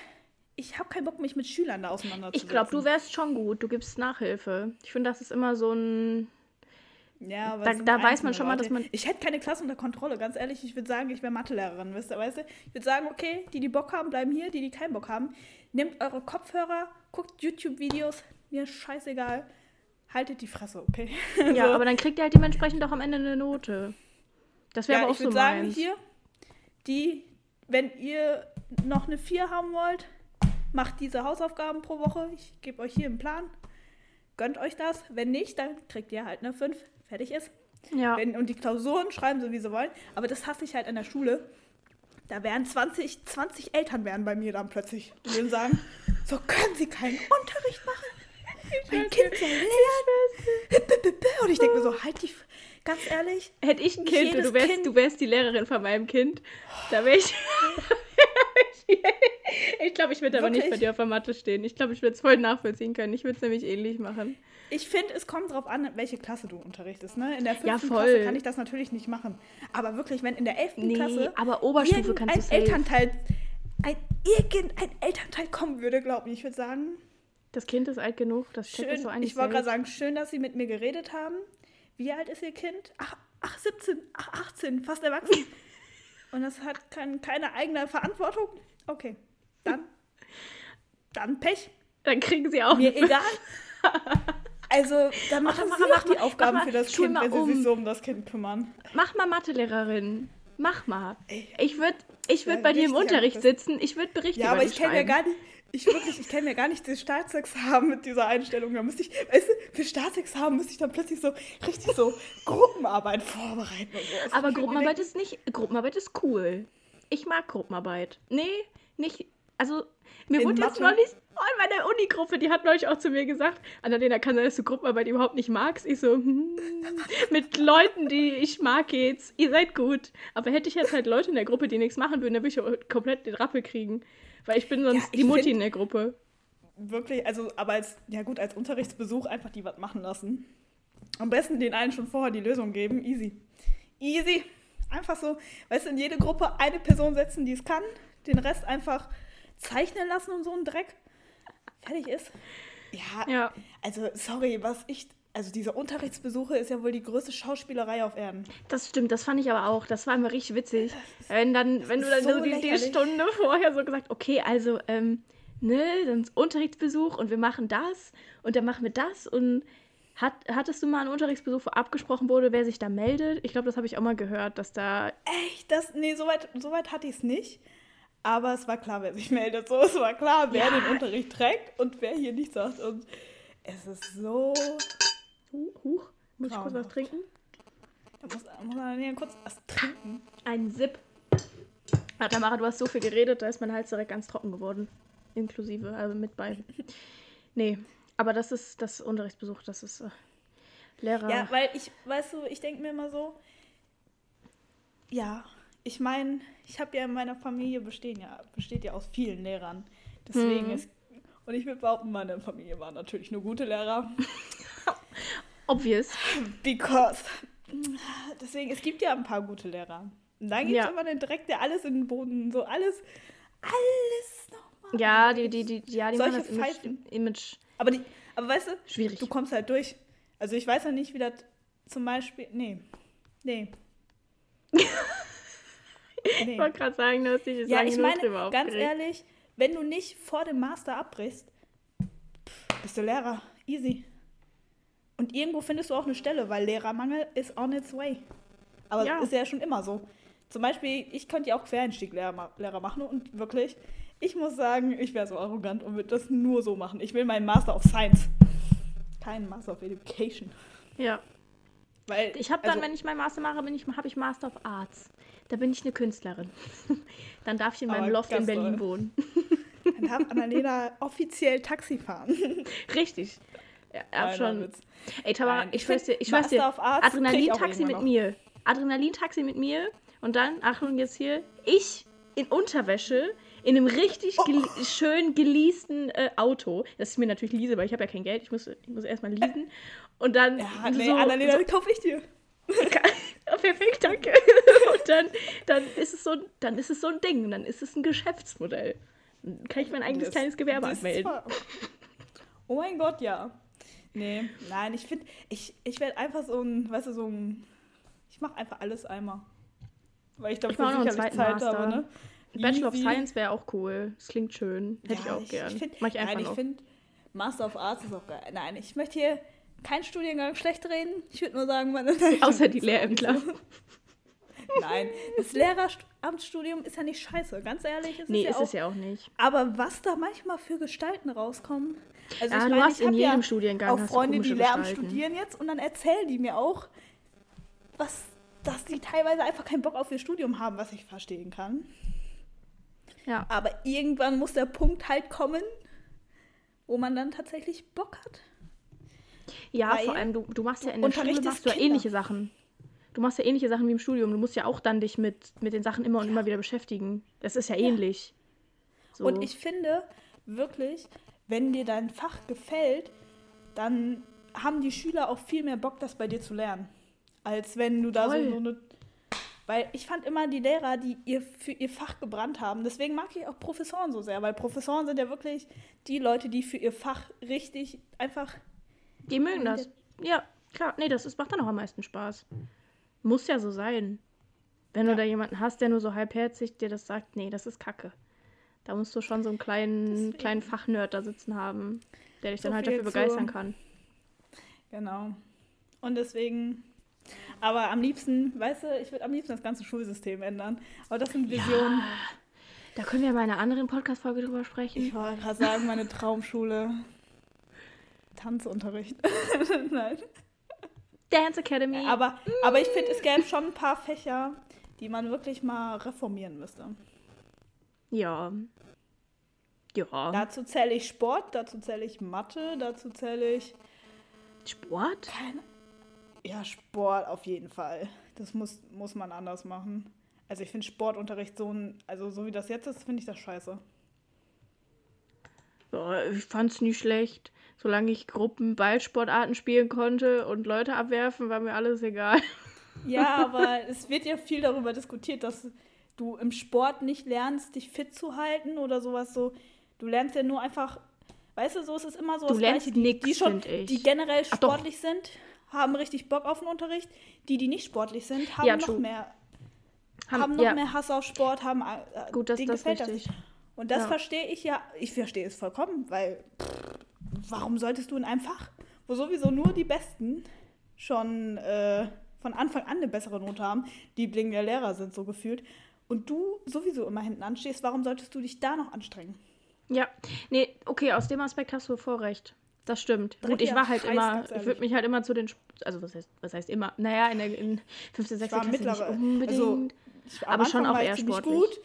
ich habe keinen Bock, mich mit Schülern da auseinanderzusetzen. Ich glaube, du wärst schon gut, du gibst Nachhilfe. Ich finde, das ist immer so ein. Ja, aber da, da weiß man schon mal, dass man. Ich hätte keine Klasse unter Kontrolle, ganz ehrlich. Ich würde sagen, ich wäre Mathelehrerin, wisst ihr, weißt du? Ich würde sagen, okay, die, die Bock haben, bleiben hier, die, die keinen Bock haben. Nehmt eure Kopfhörer, guckt YouTube-Videos, mir scheißegal. Haltet die Fresse, okay? Ja, so. aber dann kriegt ihr halt dementsprechend auch am Ende eine Note. Das wäre ja, aber auch ich so sagen, meins. hier, die, wenn ihr noch eine 4 haben wollt, macht diese Hausaufgaben pro Woche. Ich gebe euch hier einen Plan. Gönnt euch das. Wenn nicht, dann kriegt ihr halt eine 5. Fertig ist. Ja. Wenn, und die Klausuren schreiben so, wie sie wollen. Aber das hasse ich halt an der Schule. Da wären 20, 20 Eltern wären bei mir dann plötzlich. Die würden sagen, so können sie keinen Unterricht machen. Mein Kind soll lernen. Und ich denke mir so, halt die, ganz ehrlich. Hätte ich ein Kind und du wärst, kind du wärst die Lehrerin von meinem Kind, da wäre ich. ich glaube, ich würde aber nicht bei dir auf der Matte stehen. Ich glaube, ich würde es voll nachvollziehen können. Ich würde es nämlich ähnlich machen. Ich finde, es kommt darauf an, welche Klasse du unterrichtest. Ne? In der fünften ja, Klasse kann ich das natürlich nicht machen. Aber wirklich, wenn in der elften nee, Klasse aber Oberstufe kannst ein du Elternteil, ein irgendein Elternteil kommen würde, glaube ich, ich würde sagen. Das Kind ist alt genug, das schön, das so eigentlich Ich wollte gerade sagen, schön, dass Sie mit mir geredet haben. Wie alt ist Ihr Kind? Ach, ach 17, ach 18, fast erwachsen. Und das hat kein, keine eigene Verantwortung? Okay, dann, dann Pech. Dann kriegen Sie auch. Mir egal. Also, dann machen mach, Sie mach, die Aufgaben mach, für das Kind, wenn um. Sie sich so um das Kind kümmern. Mach mal Mathelehrerin. Mach mal. Ich würde ich würd ja, bei dir im Unterricht sitzen. Ich würde Berichte Ja, aber ich kenne ja gar nicht ich wirklich, ich kann mir gar nicht das Staatsexamen mit dieser Einstellung. Da müsste ich, weißt du, für Staatsexamen müsste ich dann plötzlich so richtig so Gruppenarbeit vorbereiten so. Aber Gruppenarbeit ist nicht, Gruppenarbeit ist cool. Ich mag Gruppenarbeit. Nee, nicht, also mir In wurde Mathe? jetzt neulich, oh, in meiner Unigruppe, die hat neulich auch zu mir gesagt, Annalena, kann sein, dass du Gruppenarbeit überhaupt nicht magst? Ich so, hm, mit Leuten, die ich mag geht's, ihr seid gut. Aber hätte ich jetzt halt Leute in der Gruppe, die nichts machen würden, dann würde ich komplett den Rappel kriegen. Weil ich bin sonst ja, ich die Mutti in der Gruppe. Wirklich, also, aber als, ja gut, als Unterrichtsbesuch einfach die was machen lassen. Am besten den allen schon vorher die Lösung geben. Easy. Easy. Einfach so, weißt du, in jede Gruppe eine Person setzen, die es kann. Den Rest einfach zeichnen lassen und so ein Dreck fertig ist. Ja, Ja. also sorry, was ich, also diese Unterrichtsbesuche ist ja wohl die größte Schauspielerei auf Erden. Das stimmt, das fand ich aber auch. Das war immer richtig witzig. Wenn dann, wenn du dann so so die, die. Stunde vorher so gesagt, okay, also, ähm, ne, dann ist Unterrichtsbesuch und wir machen das und dann machen wir das und hat, hattest du mal einen Unterrichtsbesuch, wo abgesprochen wurde, wer sich da meldet? Ich glaube, das habe ich auch mal gehört, dass da. Echt? Das, nee, soweit so weit hatte ich es nicht. Aber es war klar, wer sich meldet. So, es war klar, wer Ja. den Unterricht trägt und wer hier nicht sagt. Und es ist so. Huch, muss ich kurz was trinken? Da muss, muss man kurz was trinken. Ein Sip. Ah, Tamara, du hast so viel geredet, da ist mein Hals direkt ganz trocken geworden. Inklusive, also mit bei. Nee, aber das ist das Unterrichtsbesuch, das ist äh, Lehrer. Ja, weil ich, weißt du, ich denke mir immer so, ja, ich meine, ich habe ja in meiner Familie bestehen ja, besteht ja aus vielen Lehrern. Deswegen Hm. ist, und ich würde behaupten, meine Familie waren natürlich nur gute Lehrer. Obvious. Because. Deswegen, es gibt ja ein paar gute Lehrer. Und dann gibt es Ja. immer den Dreck, der alles in den Boden, so alles, alles nochmal. Ja, die, die, die, ja, die Solche machen das Image, Pfeifen. Image Aber, die, aber weißt du, schwierig. du kommst halt durch. Also ich weiß ja nicht, wie das zum Beispiel, nee, nee. Ich nee. wollte gerade sagen, dass ich Ja, lange ich meine, ganz ehrlich, wenn du nicht vor dem Master abbrichst, pff, bist du Lehrer. Easy. Und irgendwo findest du auch eine Stelle, weil Lehrermangel ist on its way. Aber Ja. ist ja schon immer so. Zum Beispiel, ich könnte ja auch Quereinstieg-Lehrer Lehrer machen und wirklich, ich muss sagen, ich wäre so arrogant und würde das nur so machen. Ich will meinen Master of Science. Keinen Master of Education. Ja. Weil, Ich habe dann, also, wenn ich meinen Master mache, habe ich Master of Arts. Da bin ich eine Künstlerin. dann darf ich in meinem Aber Loft in Berlin doll. wohnen. dann darf Annalena offiziell Taxi fahren. Richtig. Ja, hab Nein, schon. Ey, Tamara, ich schwör's dir, ich schwör's dir. Adrenalin-Taxi mit mir. Adrenalin-Taxi mit mir. Und dann, Achtung, jetzt hier, ich in Unterwäsche in einem richtig Oh. gel schön geleasten äh, Auto, das ich mir natürlich lease, weil ich habe ja kein Geld, ich muss, ich muss erstmal leasen. Und dann Ja, nee, so, Annalena, die kaufe ich dir. Ja, perfekt, danke. Und dann, dann, ist es so, ein- dann ist es so ein Ding, dann ist es ein Geschäftsmodell. Dann kann ich mein eigenes Das- kleines Gewerbe anmelden. war- Oh mein Gott, ja. Nee, nein, ich finde, ich, ich werde einfach so ein, weißt du, so ein, ich mache einfach alles einmal. Weil ich dafür auch noch einen zweiten Zeit habe, Master. ne? Bachelor of. Science wäre auch cool. Das klingt schön. Hätte ich Ja, auch gern. Ich find, Mach ich einfach nein, ich finde, Master of Arts ist auch geil. Nein, ich möchte hier keinen Studiengang schlecht reden. Ich würde nur sagen, meine Außer die Lehrämtler. Nein, das Lehramtsstudium ist ja nicht scheiße, ganz ehrlich. Es Nee, ist, ja ist auch, es ja auch nicht. Aber was da manchmal für Gestalten rauskommen. Also Ah, ich du meine, hast ich in hab jedem ja Studiengang auch Freunde, die Lehramt Gestalten. studieren jetzt und dann erzählen die mir auch, was, dass die teilweise einfach keinen Bock auf ihr Studium haben, was ich verstehen kann. Ja. Aber irgendwann muss der Punkt halt kommen, wo man dann tatsächlich Bock hat. Ja, Weil vor allem, du, du machst ja in der Schule machst du ja Kinder. ähnliche Sachen. Du machst ja ähnliche Sachen wie im Studium. Du musst ja auch dann dich mit, mit den Sachen immer und immer wieder beschäftigen. Das ist ja ähnlich. So. Und ich finde wirklich, wenn dir dein Fach gefällt, dann haben die Schüler auch viel mehr Bock, das bei dir zu lernen. Als wenn du da so, Voll. so eine. Weil ich fand immer die Lehrer, die ihr für ihr Fach gebrannt haben. Deswegen mag ich auch Professoren so sehr, weil Professoren sind ja wirklich die Leute, die für ihr Fach richtig einfach. Die mögen das. Ja, klar. Nee, das ist, macht dann auch am meisten Spaß. Muss ja so sein. Wenn du Ja. da jemanden hast, der nur so halbherzig dir das sagt, nee, das ist Kacke. Da musst du schon so einen kleinen, Deswegen. kleinen Fachnerd da sitzen haben, der dich So dann halt dafür zu- begeistern kann. Genau. Und deswegen. Aber am liebsten, weißt du, ich würde am liebsten das ganze Schulsystem ändern. Aber das sind Visionen. Ja, da können wir bei einer anderen Podcast-Folge drüber sprechen. Ich wollte gerade sagen, meine Traumschule. Tanzunterricht. Nein. Dance Academy. Aber, aber ich finde, es gäbe schon ein paar Fächer, die man wirklich mal reformieren müsste. ja. Ja. Dazu zähle ich Sport, dazu zähle ich Mathe, dazu zähle ich. Sport? Keine. Ja, Sport auf jeden Fall. Das muss, muss man anders machen. Also ich finde Sportunterricht so ein, also so wie das jetzt ist, finde ich das scheiße. Ja, ich fand's nicht schlecht. Solange ich Gruppen Ballsportarten spielen konnte und Leute abwerfen, war mir alles egal. Ja, aber es wird ja viel darüber diskutiert, dass du im Sport nicht lernst, dich fit zu halten oder sowas so. Du lernst ja nur einfach, weißt du, so ist es immer so. Du das lernst Gleiche. die, die schon, die generell Ach sportlich sind, haben richtig Bock auf den Unterricht. Die, die nicht sportlich sind, haben Ja, noch true. mehr, haben, noch ja, mehr Hass auf Sport, haben äh, gut, das, denen das gefällt das richtig. nicht. Und das Ja. verstehe ich ja, ich verstehe es vollkommen, weil pff, warum solltest du in einem Fach, wo sowieso nur die Besten schon äh, von Anfang an eine bessere Note haben, Liebling der Lehrer sind so gefühlt, und du sowieso immer hinten anstehst, warum solltest du dich da noch anstrengen? Ja, nee, okay, aus dem Aspekt hast du voll recht. Das stimmt. Gut, ich war halt Scheiß, immer, ich würde mich halt immer zu den, also was heißt, was heißt immer? Naja, in der in 15, 16 war Klasse nicht mittlere- unbedingt. also, Aber schon auch eher sportlich. gut,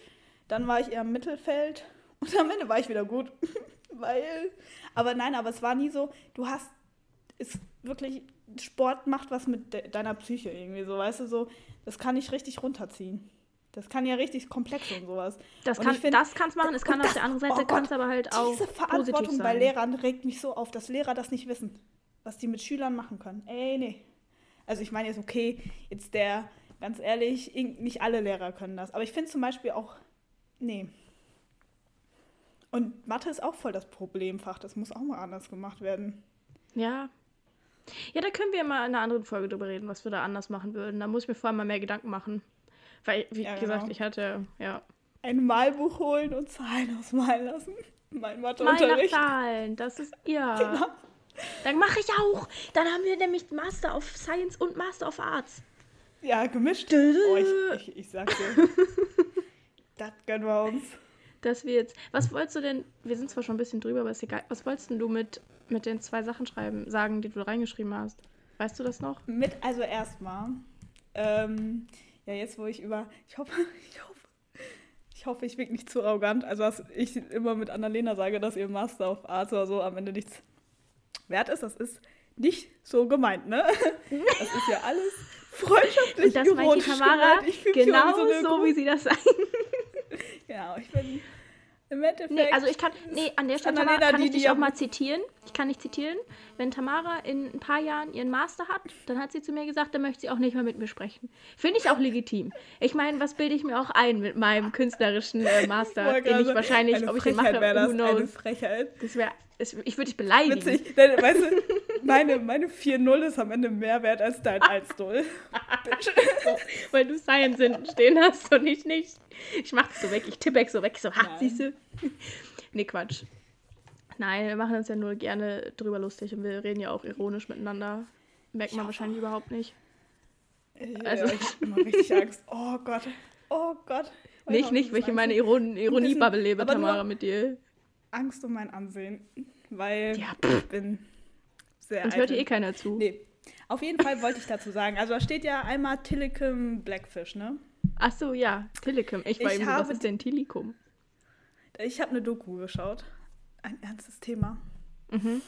dann war ich eher im Mittelfeld und am Ende war ich wieder gut, weil, aber nein, aber es war nie so, du hast, ist wirklich, Sport macht was mit de deiner Psyche irgendwie so, weißt du, so, das kann ich richtig runterziehen. Das kann ja richtig komplex und sowas. das und kann, find- das kann's machen, es kann auf der anderen oh Seite Gott, kann's aber halt auch Diese Verantwortung bei. Lehrern regt mich so auf, dass Lehrer das nicht wissen, was die mit Schülern machen können. Ey, nee. Also ich meine jetzt, okay, jetzt der, ganz ehrlich, nicht alle Lehrer können das. Aber ich finde zum Beispiel auch, nee. Und Mathe ist auch voll das Problemfach. Das muss auch mal anders gemacht werden. Ja. Ja, da können wir mal in einer anderen Folge drüber reden, was wir da anders machen würden. Da muss ich mir vor allem mal mehr Gedanken machen. Weil, wie Ja, gesagt, genau. ich hatte, ja. Ein Malbuch holen und Zahlen ausmalen lassen. Mein Mal Matheunterricht. Zahlen, das ist, ja. Genau. Dann mache ich auch. Dann haben wir nämlich Master of Science und Master of Arts. Ja, gemischt. Oh, ich, ich, ich sag's dir. das gönnen wir uns. Das wir jetzt. Was wolltest du denn? Wir sind zwar schon ein bisschen drüber, aber ist egal. Was wolltest du mit, mit den zwei Sachen schreiben, sagen, die du reingeschrieben hast? Weißt du das noch? Mit, also erstmal, ähm, ja, jetzt wo ich über, ich hoffe, ich hoffe, ich hoffe, ich wirke nicht zu arrogant, also dass ich immer mit Annalena sage, dass ihr Master of Arts oder so am Ende nichts wert ist, das ist nicht so gemeint, ne? Das ist ja alles freundschaftlich Und das meint die Tamara genau wie eine so, wie sie das sagt. Genau, ich bin im Endeffekt... Nee, also ich kann, nee, an der Stelle Annalena, kann ich dich auch mal zitieren. Ich kann nicht zitieren. Wenn Tamara in ein paar Jahren ihren Master hat, dann hat sie zu mir gesagt, dann möchte sie auch nicht mehr mit mir sprechen. Finde ich auch legitim. Ich meine, was bilde ich mir auch ein mit meinem künstlerischen äh, Master, wollte den ich wahrscheinlich, eine ob ich den mache, who eine knows. Frechheit. Das wäre, ich würde dich beleidigen. Witzig, denn, weißt du, meine, meine 4-0 ist am Ende mehr wert als dein 1-0. Weil du Science hinten stehen hast und ich nicht. Ich mach das so weg, ich tippe so weg, ich so, ha, siehst du? nee, Quatsch. Nein, wir machen uns ja nur gerne drüber lustig und wir reden ja auch ironisch miteinander. Merkt man Ja. wahrscheinlich überhaupt nicht. Also, ich hab immer richtig Angst. Oh Gott. Oh Gott. Nicht, nicht, ich in meine Iron Ironie-Bubble lebe, Tamara, mit dir. Angst um mein Ansehen. Weil Ja, ich bin sehr Uns hört hier eh keiner zu. Nee. Auf jeden Fall wollte ich dazu sagen, also da steht ja einmal Tillicum Blackfish, ne? Ach so, ja, Tilikum. Ich war Ich eben so, was habe- ist denn Tilikum? Ich habe eine Doku geschaut. Ein ernstes Thema. Mhm.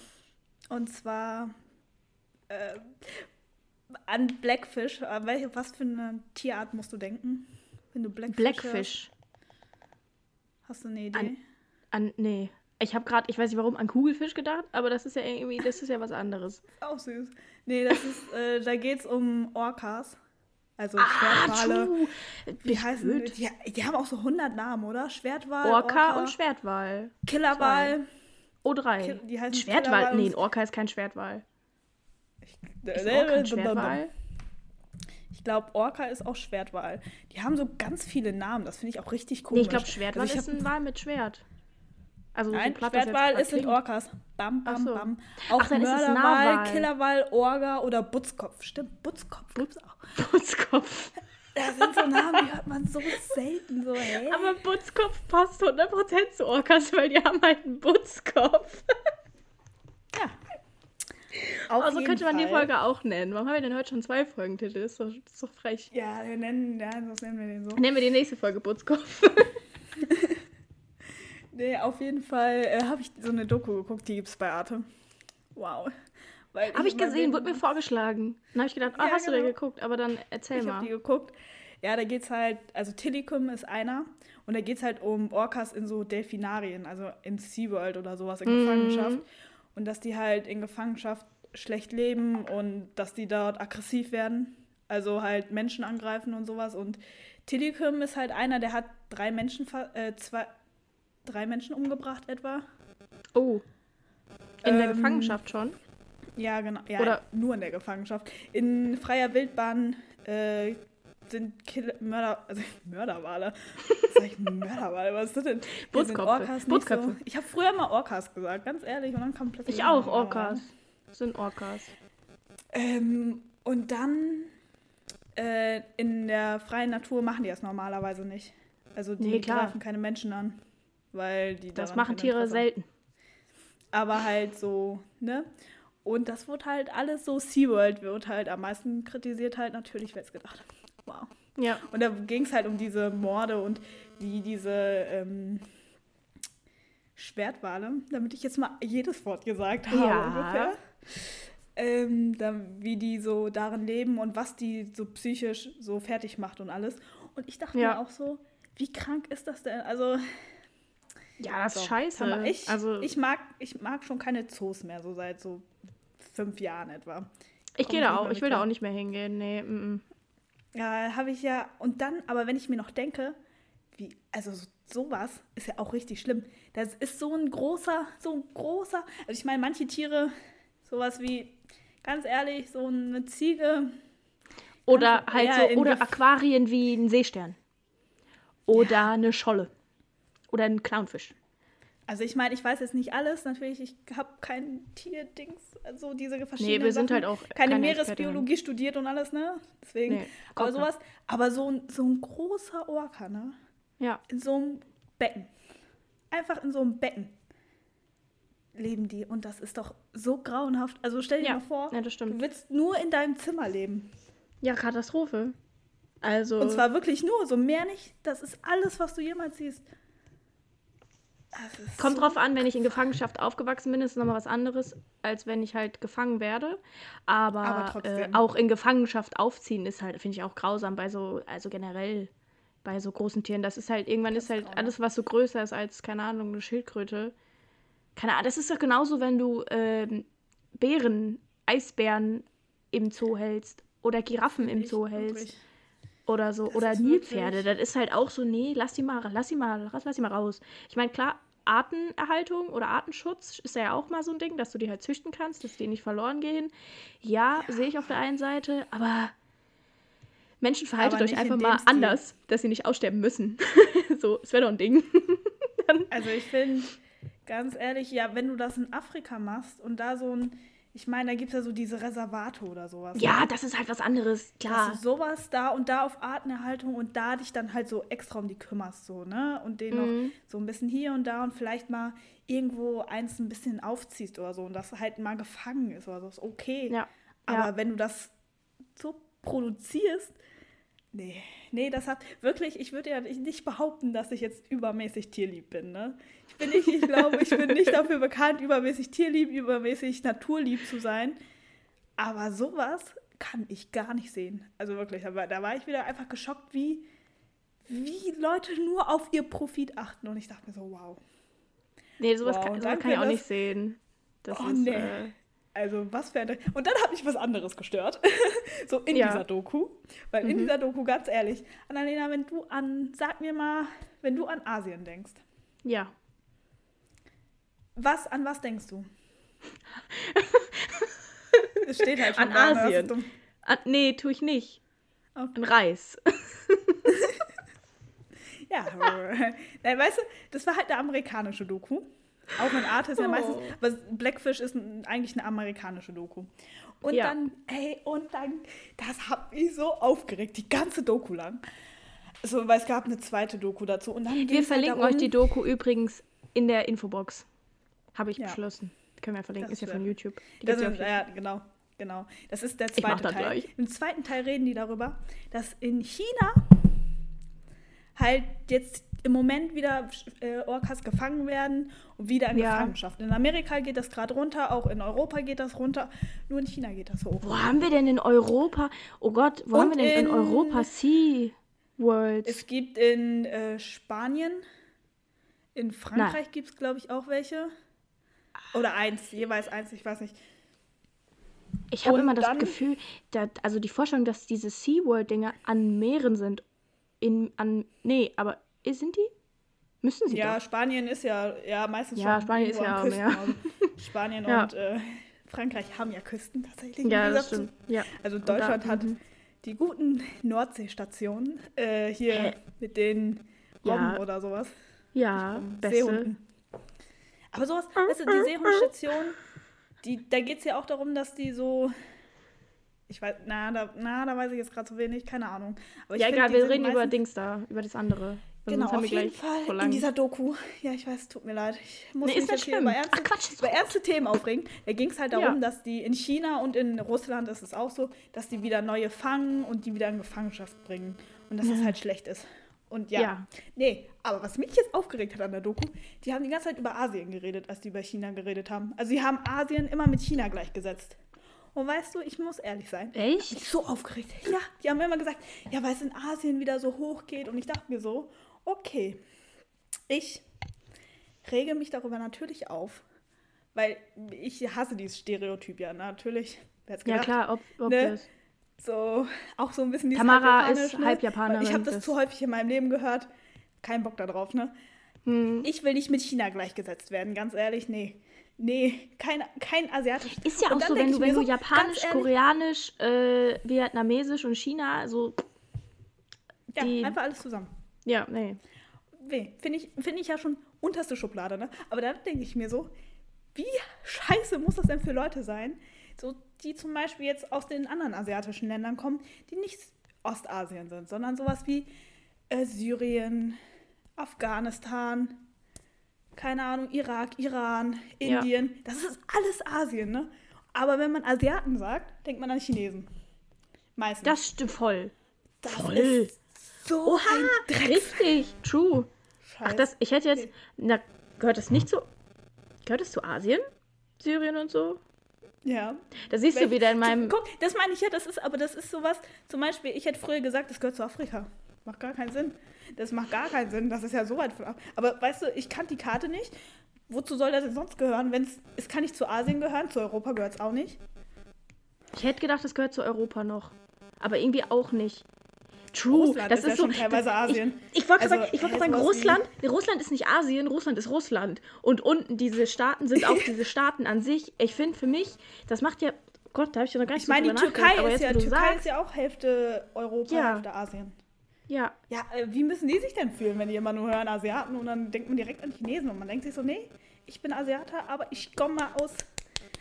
Und zwar äh, an Blackfish. Äh, Welche, was für eine Tierart musst du denken? Wenn du Blackfish. Blackfish. Hast du eine Idee? An- An, nee. Ich habe gerade, ich weiß nicht warum, an Kugelfisch gedacht, aber das ist ja irgendwie, das ist ja was anderes. Auch süß. Nee, das ist, äh, da geht es um Orcas. Also Ah, Schwertwale. true. Wie heißen die? blöd. Die, die haben auch so 100 Namen, oder? Schwertwal, Orca, und Schwertwal. Killerwal. O3. Ki- die heißen Schwertwal. Killerwal Nee, ein Orca ist kein Schwertwal. Äh, Ist Orca ein Schwertwal? Ich glaube, Orca ist auch Schwertwal. Die haben so ganz viele Namen. Das finde ich auch richtig Nee, komisch. ich glaube, Schwertwal Also ich ist ein Wal mit Schwert. Also Nein, jetzt Schwertwal ist sind. Orcas. Bam, bam, so. bam. Auch Ach, dann ist es ein Mörderwal. Killerwal, Orga oder Butzkopf. Stimmt, Butzkopf gibt's auch. Butzkopf. Da sind so Namen, die hört man so selten. So, hä? Aber Butzkopf passt 100% zu Orcas, weil die haben halt einen Butzkopf. ja. Auf Also jeden könnte man die Fall. Folge auch nennen. Warum haben wir denn heute schon zwei Folgentitel? Das ist doch, das ist doch frech. Ja, wir nennen, ja, sonst nennen wir den so. Nennen wir die nächste Folge Butzkopf. Nee, auf jeden Fall äh, habe ich so eine Doku geguckt, die gibt's bei Arte. Wow. Habe ich gesehen, wurde mir vorgeschlagen. Dann habe ich gedacht, ah, Ja, hast du genau. den geguckt? Aber dann erzähl Ich mal. habe die geguckt. Ja, da geht's halt, also Tillicum ist einer und da geht's halt um Orcas in so Delfinarien, also in SeaWorld oder sowas in Mhm. Gefangenschaft. Und dass die halt in Gefangenschaft schlecht leben und dass die dort aggressiv werden. Also halt Menschen angreifen und sowas. Und Tilikum ist halt einer, der hat drei Menschen, äh, zwei, drei Menschen umgebracht etwa. Oh. In der ähm, Gefangenschaft schon? Ja, genau. Ja, Oder nur in der Gefangenschaft. In freier Wildbahn äh, sind Kill Mörder, also Mörderwale. Sag ich Mörderwale? Was ist das denn? Orcas So. Ich habe früher mal Orcas gesagt, ganz ehrlich. Und dann kam plötzlich. Ich auch, Orcas. Das sind Orcas. Ähm, und dann äh, in der freien Natur machen die das normalerweise nicht. Also die nee, greifen keine Menschen an. Weil die Das machen Tiere selten. Aber halt so, ne? Und das wird halt alles so, SeaWorld wird halt am meisten kritisiert halt natürlich, wer es gedacht. Wow. Ja. Und da ging es halt um diese Morde und wie diese ähm, Schwertwale, damit ich jetzt mal jedes Wort gesagt habe ja. ungefähr. Ähm, da, wie die so darin leben und was die so psychisch so fertig macht und alles. Und ich dachte ja. mir auch so, wie krank ist das denn? Also. Ja, das ist scheiße. Ich, also, ich, mag, ich mag schon keine Zoos mehr, so seit so fünf Jahren etwa. Ich gehe da auch, ich will da auch nicht mehr hingehen, nee. Mm -mm. Ja, habe ich ja. Und dann, aber wenn ich mir noch denke, wie, also so, sowas ist ja auch richtig schlimm. Das ist so ein großer, so ein großer, also ich meine, manche Tiere, sowas wie, ganz ehrlich, so eine Ziege. Oder halt so, oder Aquarien wie ein Seestern. Oder ja. eine Scholle. Oder ein Clownfisch. Also ich meine, ich weiß jetzt nicht alles, natürlich, ich habe kein Tierdings, also diese verschiedenen Nee, wir sind halt auch keine, keine Meeresbiologie studiert und alles, ne? Deswegen, nee, aber sowas, aber so ein, so ein großer Orca, ne? Ja. In so einem Becken. Einfach in so einem Becken leben die und das ist doch so grauenhaft. Also stell dir ja. mal vor, ja, du willst nur in deinem Zimmer leben. Ja, Katastrophe. Also. Und zwar wirklich nur, so mehr nicht. Das ist alles, was du jemals siehst. Kommt so drauf an, wenn ich in Gefangenschaft aufgewachsen bin, ist es nochmal was anderes, als wenn ich halt gefangen werde. Aber, Aber äh, auch in Gefangenschaft aufziehen ist halt, finde ich auch grausam bei so, also generell bei so großen Tieren. Das ist halt, irgendwann das ist halt alles, was so größer ist als, keine Ahnung, eine Schildkröte. Keine Ahnung, das ist doch genauso, wenn du äh, Bären, Eisbären im Zoo hältst oder Giraffen im Zoo hältst. Wirklich oder so. Das oder Nilpferde. Das ist halt auch so, nee, lass die mal, lass die mal, lass, lass die mal raus. Ich meine, klar, Artenerhaltung oder Artenschutz ist ja auch mal so ein Ding, dass du die halt züchten kannst, dass die nicht verloren gehen. Ja, ja. sehe ich auf der einen Seite, aber Menschen verhaltet euch einfach mal Stil. anders, dass sie nicht aussterben müssen. so, es wäre doch ein Ding. also ich finde, ganz ehrlich, ja, wenn du das in Afrika machst und da so ein ich meine, da gibt es ja so diese Reservate oder sowas. Ja, ne? das ist halt was anderes, klar. Dass du sowas da und da auf Artenerhaltung und da dich dann halt so extra um die kümmerst, so, ne? Und den mhm. noch so ein bisschen hier und da und vielleicht mal irgendwo eins ein bisschen aufziehst oder so und das halt mal gefangen ist oder so, ist okay. Ja. Aber ja. wenn du das so produzierst, nee, nee, das hat wirklich, ich würde ja nicht behaupten, dass ich jetzt übermäßig tierlieb bin, ne? bin ich. Ich glaube, ich bin nicht dafür bekannt, übermäßig tierlieb, übermäßig naturlieb zu sein. Aber sowas kann ich gar nicht sehen. Also wirklich, aber da war ich wieder einfach geschockt, wie, wie Leute nur auf ihr Profit achten. Und ich dachte mir so, wow. Nee, sowas wow, kann, sowas kann ich auch das, nicht sehen. Das oh, ist, nee. Äh, also was für ein... Und dann hat mich was anderes gestört. so in ja. dieser Doku. Weil mhm. in dieser Doku, ganz ehrlich, Annalena, wenn du an, sag mir mal, wenn du an Asien denkst. Ja. Was, an was denkst du? es steht halt schon An Asien. An, nee, tue ich nicht. Okay. An Reis. ja, Nein, weißt du, das war halt eine amerikanische Doku. Auch in Art ist ja meistens, oh. aber Blackfish ist eigentlich eine amerikanische Doku. Und ja. dann, ey, und dann, das hat mich so aufgeregt, die ganze Doku lang. So, weil es gab eine zweite Doku dazu. Und dann Wir halt verlinken halt euch die Doku übrigens in der Infobox. Habe ich ja. beschlossen. Können wir verlinken, das ist ja von YouTube. Die das ist, ja, genau, genau. Das ist der zweite Teil. Gleich. Im zweiten Teil reden die darüber, dass in China halt jetzt im Moment wieder äh, Orcas gefangen werden und wieder in ja. Gefangenschaft. In Amerika geht das gerade runter, auch in Europa geht das runter, nur in China geht das hoch. Wo haben wir denn in Europa? Oh Gott, wo und haben wir denn in, in Europa Sea Worlds? Es gibt in äh, Spanien, in Frankreich gibt es, glaube ich, auch welche. Oder eins, jeweils eins, ich weiß nicht. Ich habe immer das dann- Gefühl, da, also die Vorstellung, dass diese SeaWorld-Dinger an Meeren sind. In, an, nee, aber sind die? Müssen sie Ja, doch. Spanien ist ja, ja meistens Ja, schon Spanien ist ja am Meer. Küstenraum. Spanien Ja. und äh, Frankreich haben ja Küsten tatsächlich. Ja, das stimmt. Ja. Also Und da- Deutschland hat mhm. die guten Nordseestationen äh, hier Hä? mit den Robben Ja. oder sowas. Ja, beste. Seehunden. Aber sowas, weißt du, die Seehundstation, die, da geht es ja auch darum, dass die so. Ich weiß, na, da, na, da weiß ich jetzt gerade zu wenig, keine Ahnung. Ja, egal, wir reden über Dings da, über das andere. Genau, auf jeden Fall in dieser Doku. Ja, ich weiß, tut mir leid. Ich muss Nee, mich ist jetzt hier über ernste, Ach, Quatsch, ist über ernste Themen aufregen. Da ging es halt darum, Ja. dass die in China und in Russland ist es auch so, dass die wieder neue fangen und die wieder in Gefangenschaft bringen. Und dass das halt schlecht ist. Und ja, Ja. nee, aber was mich jetzt aufgeregt hat an der Doku, die haben die ganze Zeit über Asien geredet, als die über China geredet haben. Also sie haben Asien immer mit China gleichgesetzt. Und weißt du, ich muss ehrlich sein, Echt? mich so aufgeregt. Ja, die haben immer gesagt, ja, weil es in Asien wieder so hoch geht. Und ich dachte mir so, okay, ich rege mich darüber natürlich auf, weil ich hasse dieses Stereotyp ja natürlich. Hätte Ja, gedacht? klar, ob, ob Ne? das. So, auch so ein bisschen dieses Tamara halb ist Japanisch, halb Japanerin, Ich habe das, das- zu häufig in meinem Leben gehört. Kein Bock darauf, ne? Hm. Ich will nicht mit China gleichgesetzt werden, ganz ehrlich, nee. Nee, kein, kein asiatisch. Ist ja auch so, wenn du, wenn du so, Japanisch, ehrlich, Koreanisch, äh, Vietnamesisch und China, so, Ja, die- einfach alles zusammen. Ja, nee. weh. Finde ich, find ich ja schon unterste Schublade, ne? Aber dann denke ich mir so, wie scheiße muss das denn für Leute sein, so, die zum Beispiel jetzt aus den anderen asiatischen Ländern kommen, die nicht Ostasien sind, sondern sowas wie äh, Syrien, Afghanistan, keine Ahnung, Irak, Iran, Ja. Indien. Das ist alles Asien, ne? Aber wenn man Asiaten sagt, denkt man an Chinesen. Meistens. Das stimmt voll. Das voll. ist so ein Dreck. Richtig, true. Ach, Scheiß. das, ich hätte jetzt, na, gehört das nicht zu, gehört das zu Asien? Syrien und so? Ja. Da siehst du Welch- wieder in meinem, Guck, das meine ich ja, das ist, aber das ist sowas, zum Beispiel, ich hätte früher gesagt, das gehört zu Afrika. Macht gar keinen Sinn. Das macht gar keinen Sinn, das ist ja so weit von ab. Aber weißt du, ich kannte die Karte nicht. Wozu soll das denn sonst gehören? Wenn's, es kann nicht zu Asien gehören, zu Europa gehört es auch nicht. ich hätte gedacht, das gehört zu Europa noch. Aber irgendwie auch nicht. True, Russland das ist ist, ja so, schon teilweise das, Asien. Ich, ich wollte Also, gerade sagen, ich gerade sagen, Russland, nee, Russland ist nicht Asien, Russland ist Russland. Und unten diese Staaten sind auch diese Staaten an sich. Ich finde für mich, das macht ja, Gott, da habe ich ja noch gar nicht Ich meine, die Türkei ist jetzt, ja, Türkei sagst, ist ja auch Hälfte Europa, Ja. Hälfte Asien. ja, Ja, äh, wie müssen die sich denn fühlen, wenn die immer nur hören Asiaten und dann denkt man direkt an Chinesen und man denkt sich so, nee, ich bin Asiater, aber ich komme mal aus.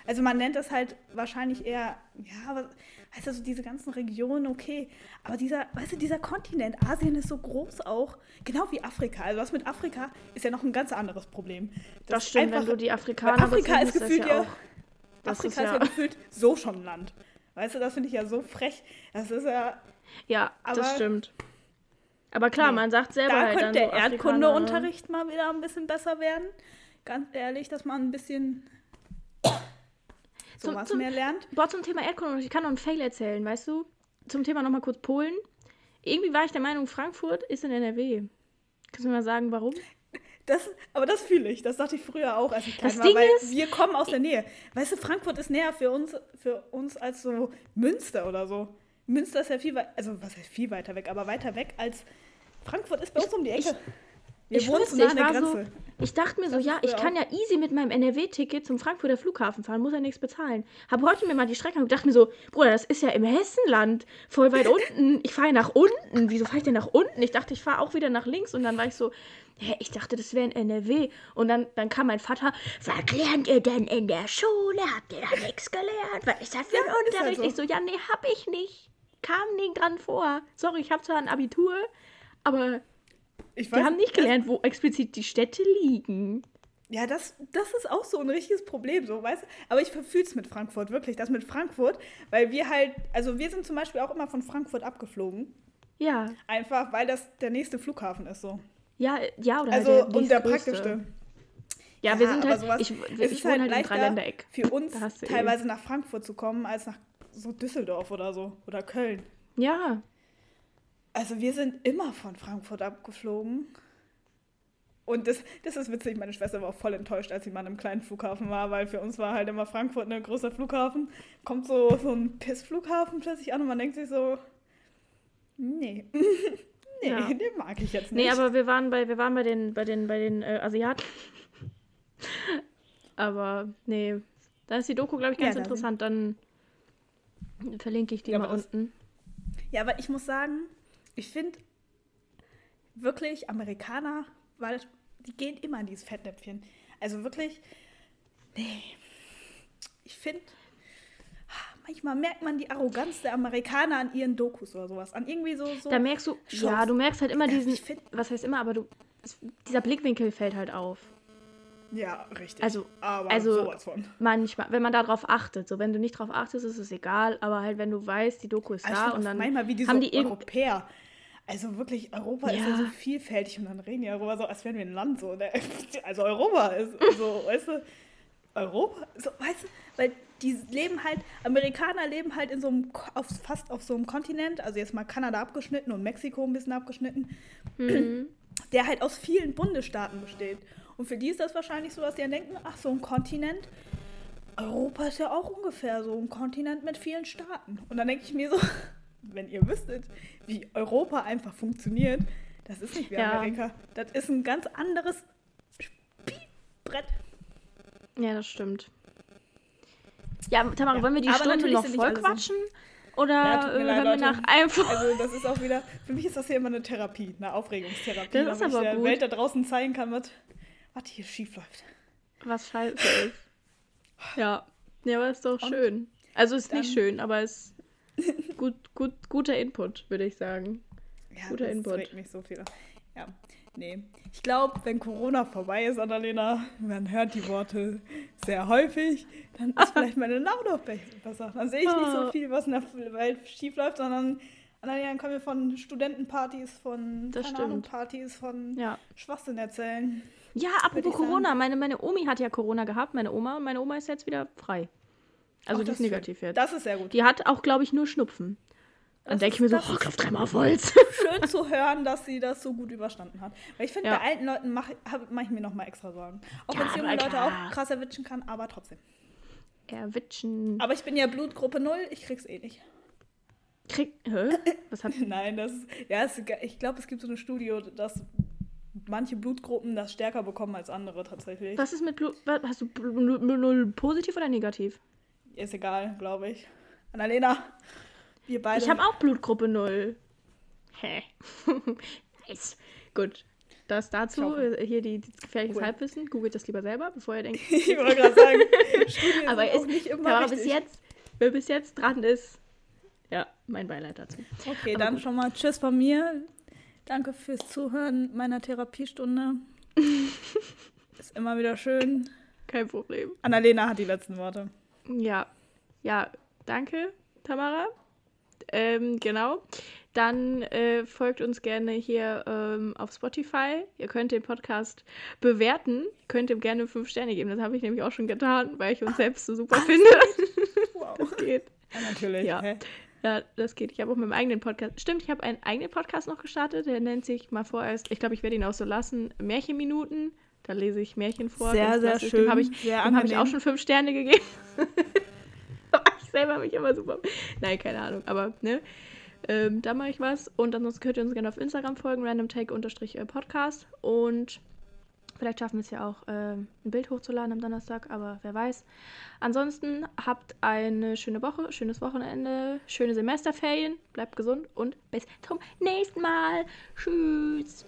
Also man nennt das halt wahrscheinlich eher, ja, aber weißt du, so diese ganzen Regionen, okay. Aber dieser, weißt du, dieser Kontinent, Asien ist so groß auch, genau wie Afrika. Also was mit Afrika ist ja noch ein ganz anderes Problem. das ist stimmt, wenn einfach- du die Afrikaner Afrika ist das gefühlt ja, das Afrika ist ja ja, gefühlt so schon ein Land. Weißt du, das finde ich ja so frech. Das ist ja, ja, Aber- das stimmt. Aber klar, Nee. man sagt selber Da halt könnte dann der so Afrikaner, ne? Erdkundeunterricht mal wieder ein bisschen besser werden. Ganz ehrlich, dass man ein bisschen sowas zum- mehr lernt. Boah, zum Thema Erdkunde, ich kann noch einen Fail erzählen, weißt du? Zum Thema nochmal kurz Polen. Irgendwie war ich der Meinung, Frankfurt ist in NRW. Kannst du mir mal sagen, warum? Das, aber das fühle ich. Das dachte ich früher auch, als ich klein Das war, Ding weil ist- wir kommen aus der Nähe. Weißt du, Frankfurt ist näher für uns, für uns als so Münster oder so. Münster ist ja viel weiter, also was heißt viel weiter weg, aber weiter weg als Frankfurt ist bei uns um die Ecke. Wir ich wohnen dir, nah ich war so, Grenze. ich dachte mir so, Das ja, ich kann auch. ja easy mit meinem NRW-Ticket zum Frankfurter Flughafen fahren, muss ja nichts bezahlen. Hab heute mir mal die Strecke und dachte mir so, Bruder, das ist ja im Hessenland, voll weit unten. Ich fahre nach unten. Wieso fahre ich denn nach unten? Ich dachte, ich fahre auch wieder nach links und dann war ich so, hä, ich dachte, das wäre in NRW. Und dann, dann kam mein Vater, was lernt ihr denn in der Schule? Habt ihr da nichts gelernt? Was ist das für ein Ja, ist halt Unterricht? so. Ich so, ja, nee, hab ich nicht. Kam nie dran vor. Sorry, ich habe zwar ein Abitur, aber Ich wir haben nicht das- gelernt, wo explizit die Städte liegen. Ja, das, das ist auch so ein richtiges Problem, so, weißt du? Aber ich verfühle es mit Frankfurt, wirklich, das mit Frankfurt, weil wir halt, also wir sind zum Beispiel auch immer von Frankfurt abgeflogen, Ja, einfach weil das der nächste Flughafen ist, so. ja, ja, oder Also, halt der und der praktischste. Ja, wir sind aber halt, sowas- ich, ich ist wohne halt, im leichter Dreiländereck. für uns teilweise nach Frankfurt zu kommen, als nach so Düsseldorf oder so, oder Köln. Ja, Also wir sind immer von Frankfurt abgeflogen. Und das, das ist witzig, meine Schwester war auch voll enttäuscht, als sie mal einem kleinen Flughafen war, weil für uns war halt immer Frankfurt ein großer Flughafen. Kommt so, so ein Pissflughafen plötzlich an und man denkt sich so, nee, nee, Ja. den mag ich jetzt nicht. Nee, aber wir waren bei, wir waren bei den, bei den, bei den äh, Asiaten. aber nee, da ist die Doku, glaube ich, Ja, ganz da interessant. Dann verlinke ich die Ja, mal unten. Ja, aber ich muss sagen, ich finde wirklich Amerikaner, weil die gehen immer in dieses Fettnäpfchen. Also wirklich, nee. Ich finde, manchmal merkt man die Arroganz der Amerikaner an ihren Dokus oder sowas. An irgendwie so. so Da merkst du, Shows. ja, du merkst halt immer diesen, find- was heißt immer, aber du, es, dieser Blickwinkel fällt halt auf. ja, richtig. Also- aber also- sowas von. Manchmal, wenn man darauf achtet. So, wenn du nicht drauf achtest, ist es egal, aber halt, wenn du weißt, die Doku ist Also da und dann manchmal wie diese haben die Europäer. Also wirklich, Europa ist ja Ja. so vielfältig und dann reden die darüber so, als wären wir ein Land so. Ne? Also Europa ist so, weißt du, Europa, so, weißt du, weil die leben halt, Amerikaner leben halt in so einem, auf, fast auf so einem Kontinent, also jetzt mal Kanada abgeschnitten und Mexiko ein bisschen abgeschnitten, Mhm. der halt aus vielen Bundesstaaten besteht. Und für die ist das wahrscheinlich so, dass die dann denken, ach, so ein Kontinent, Europa ist ja auch ungefähr so ein Kontinent mit vielen Staaten. Und dann denke ich mir so, wenn ihr wüsstet, wie Europa einfach funktioniert, das ist nicht wie Ja. Amerika. Das ist ein ganz anderes Spielbrett. Ja, das stimmt. Ja, Tamara, Ja, wollen wir die aber Stunde natürlich noch voll quatschen? Oder Ja, äh, leid, wir nach einfach. Also das ist auch wieder, für mich ist das hier immer eine Therapie, eine Aufregungstherapie, Das ist aber ich der gut. Welt da draußen zeigen kann, was, was hier schief läuft. Was scheiße ist. Ja. Ja, aber ist doch Und schön. Also ist nicht schön, aber ist gut, gut, guter Input, würde ich sagen. Ja, Guter das Input. regt mich so viel. Ja, nee. Ich glaube, wenn Corona vorbei ist, Annalena, man hört die Worte sehr häufig, dann ist vielleicht meine Laune auch be- besser. Dann sehe ich nicht so Oh. viel, was in der Welt schief läuft, sondern Annalena kann mir von Studentenpartys, von Das Ahnung. Partys, von Ja. Schwachsinn erzählen. Ja, apropos. Corona. Meine, meine Omi hat ja Corona gehabt, meine Oma. Meine Oma ist jetzt wieder frei. Also Ach, die das ist negativ jetzt. Das ist sehr gut. Die hat auch, glaube ich, nur Schnupfen. Dann denke ich mir so, oh, Klopf dreimal auf Holz. Schön zu hören, dass sie das so gut überstanden hat. Weil ich finde, Ja. bei alten Leuten mache mach ich mir noch mal extra Sorgen. Auch Ja, wenn es junge Leute klar. auch krass erwischen kann, aber trotzdem. Erwitschen. Aber ich bin ja Blutgruppe 0, ich krieg's eh nicht. Krieg. Hä? Was hat. Nein, das ist, ja, es, ich glaube, es gibt so eine Studie, dass manche Blutgruppen das stärker bekommen als andere tatsächlich. Was ist mit Blut. Hast du Bl- Bl- null positiv oder negativ? Ist egal, glaube ich. Annalena, wir beide. Ich habe auch Blutgruppe 0. Hä? nice. Gut. Das dazu, hier die, die gefährliches Cool. Halbwissen. Googelt das lieber selber, bevor ihr denkt. ich wollte gerade sagen, Aber ist, nicht immer richtig. bis jetzt, wer bis jetzt dran ist, ja, mein Beileid dazu. Okay, Aber dann gut. schon mal Tschüss von mir. Danke fürs Zuhören meiner Therapiestunde. Ist immer wieder schön. Kein Problem. Annalena hat die letzten Worte. Ja, ja, danke, Tamara. Ähm, genau. Dann äh, folgt uns gerne hier ähm, auf Spotify. Ihr könnt den Podcast bewerten. Könnt ihm gerne fünf Sterne geben. Das habe ich nämlich auch schon getan, weil ich uns selbst so super finde. Wow. Das geht. Ja, natürlich. Ja. Hä? Ja, das geht. Ich habe auch mit meinem eigenen Podcast. Stimmt, ich habe einen eigenen Podcast noch gestartet. Der nennt sich mal vorerst, ich glaube, ich werde ihn auch so lassen, Märchenminuten. Da lese ich Märchen vor. Sehr, sehr schön, Dem habe ich, dem habe ich auch schon fünf Sterne gegeben. Ich selber mich immer super. Nein, keine Ahnung. Aber, ne? Ähm, da mache ich was. Und ansonsten könnt ihr uns gerne auf Instagram folgen, randomtake-podcast. Und vielleicht schaffen wir es ja auch, ähm, ein Bild hochzuladen am Donnerstag, aber wer weiß. Ansonsten habt eine schöne Woche, schönes Wochenende, schöne Semesterferien, bleibt gesund und bis zum nächsten Mal. Tschüss.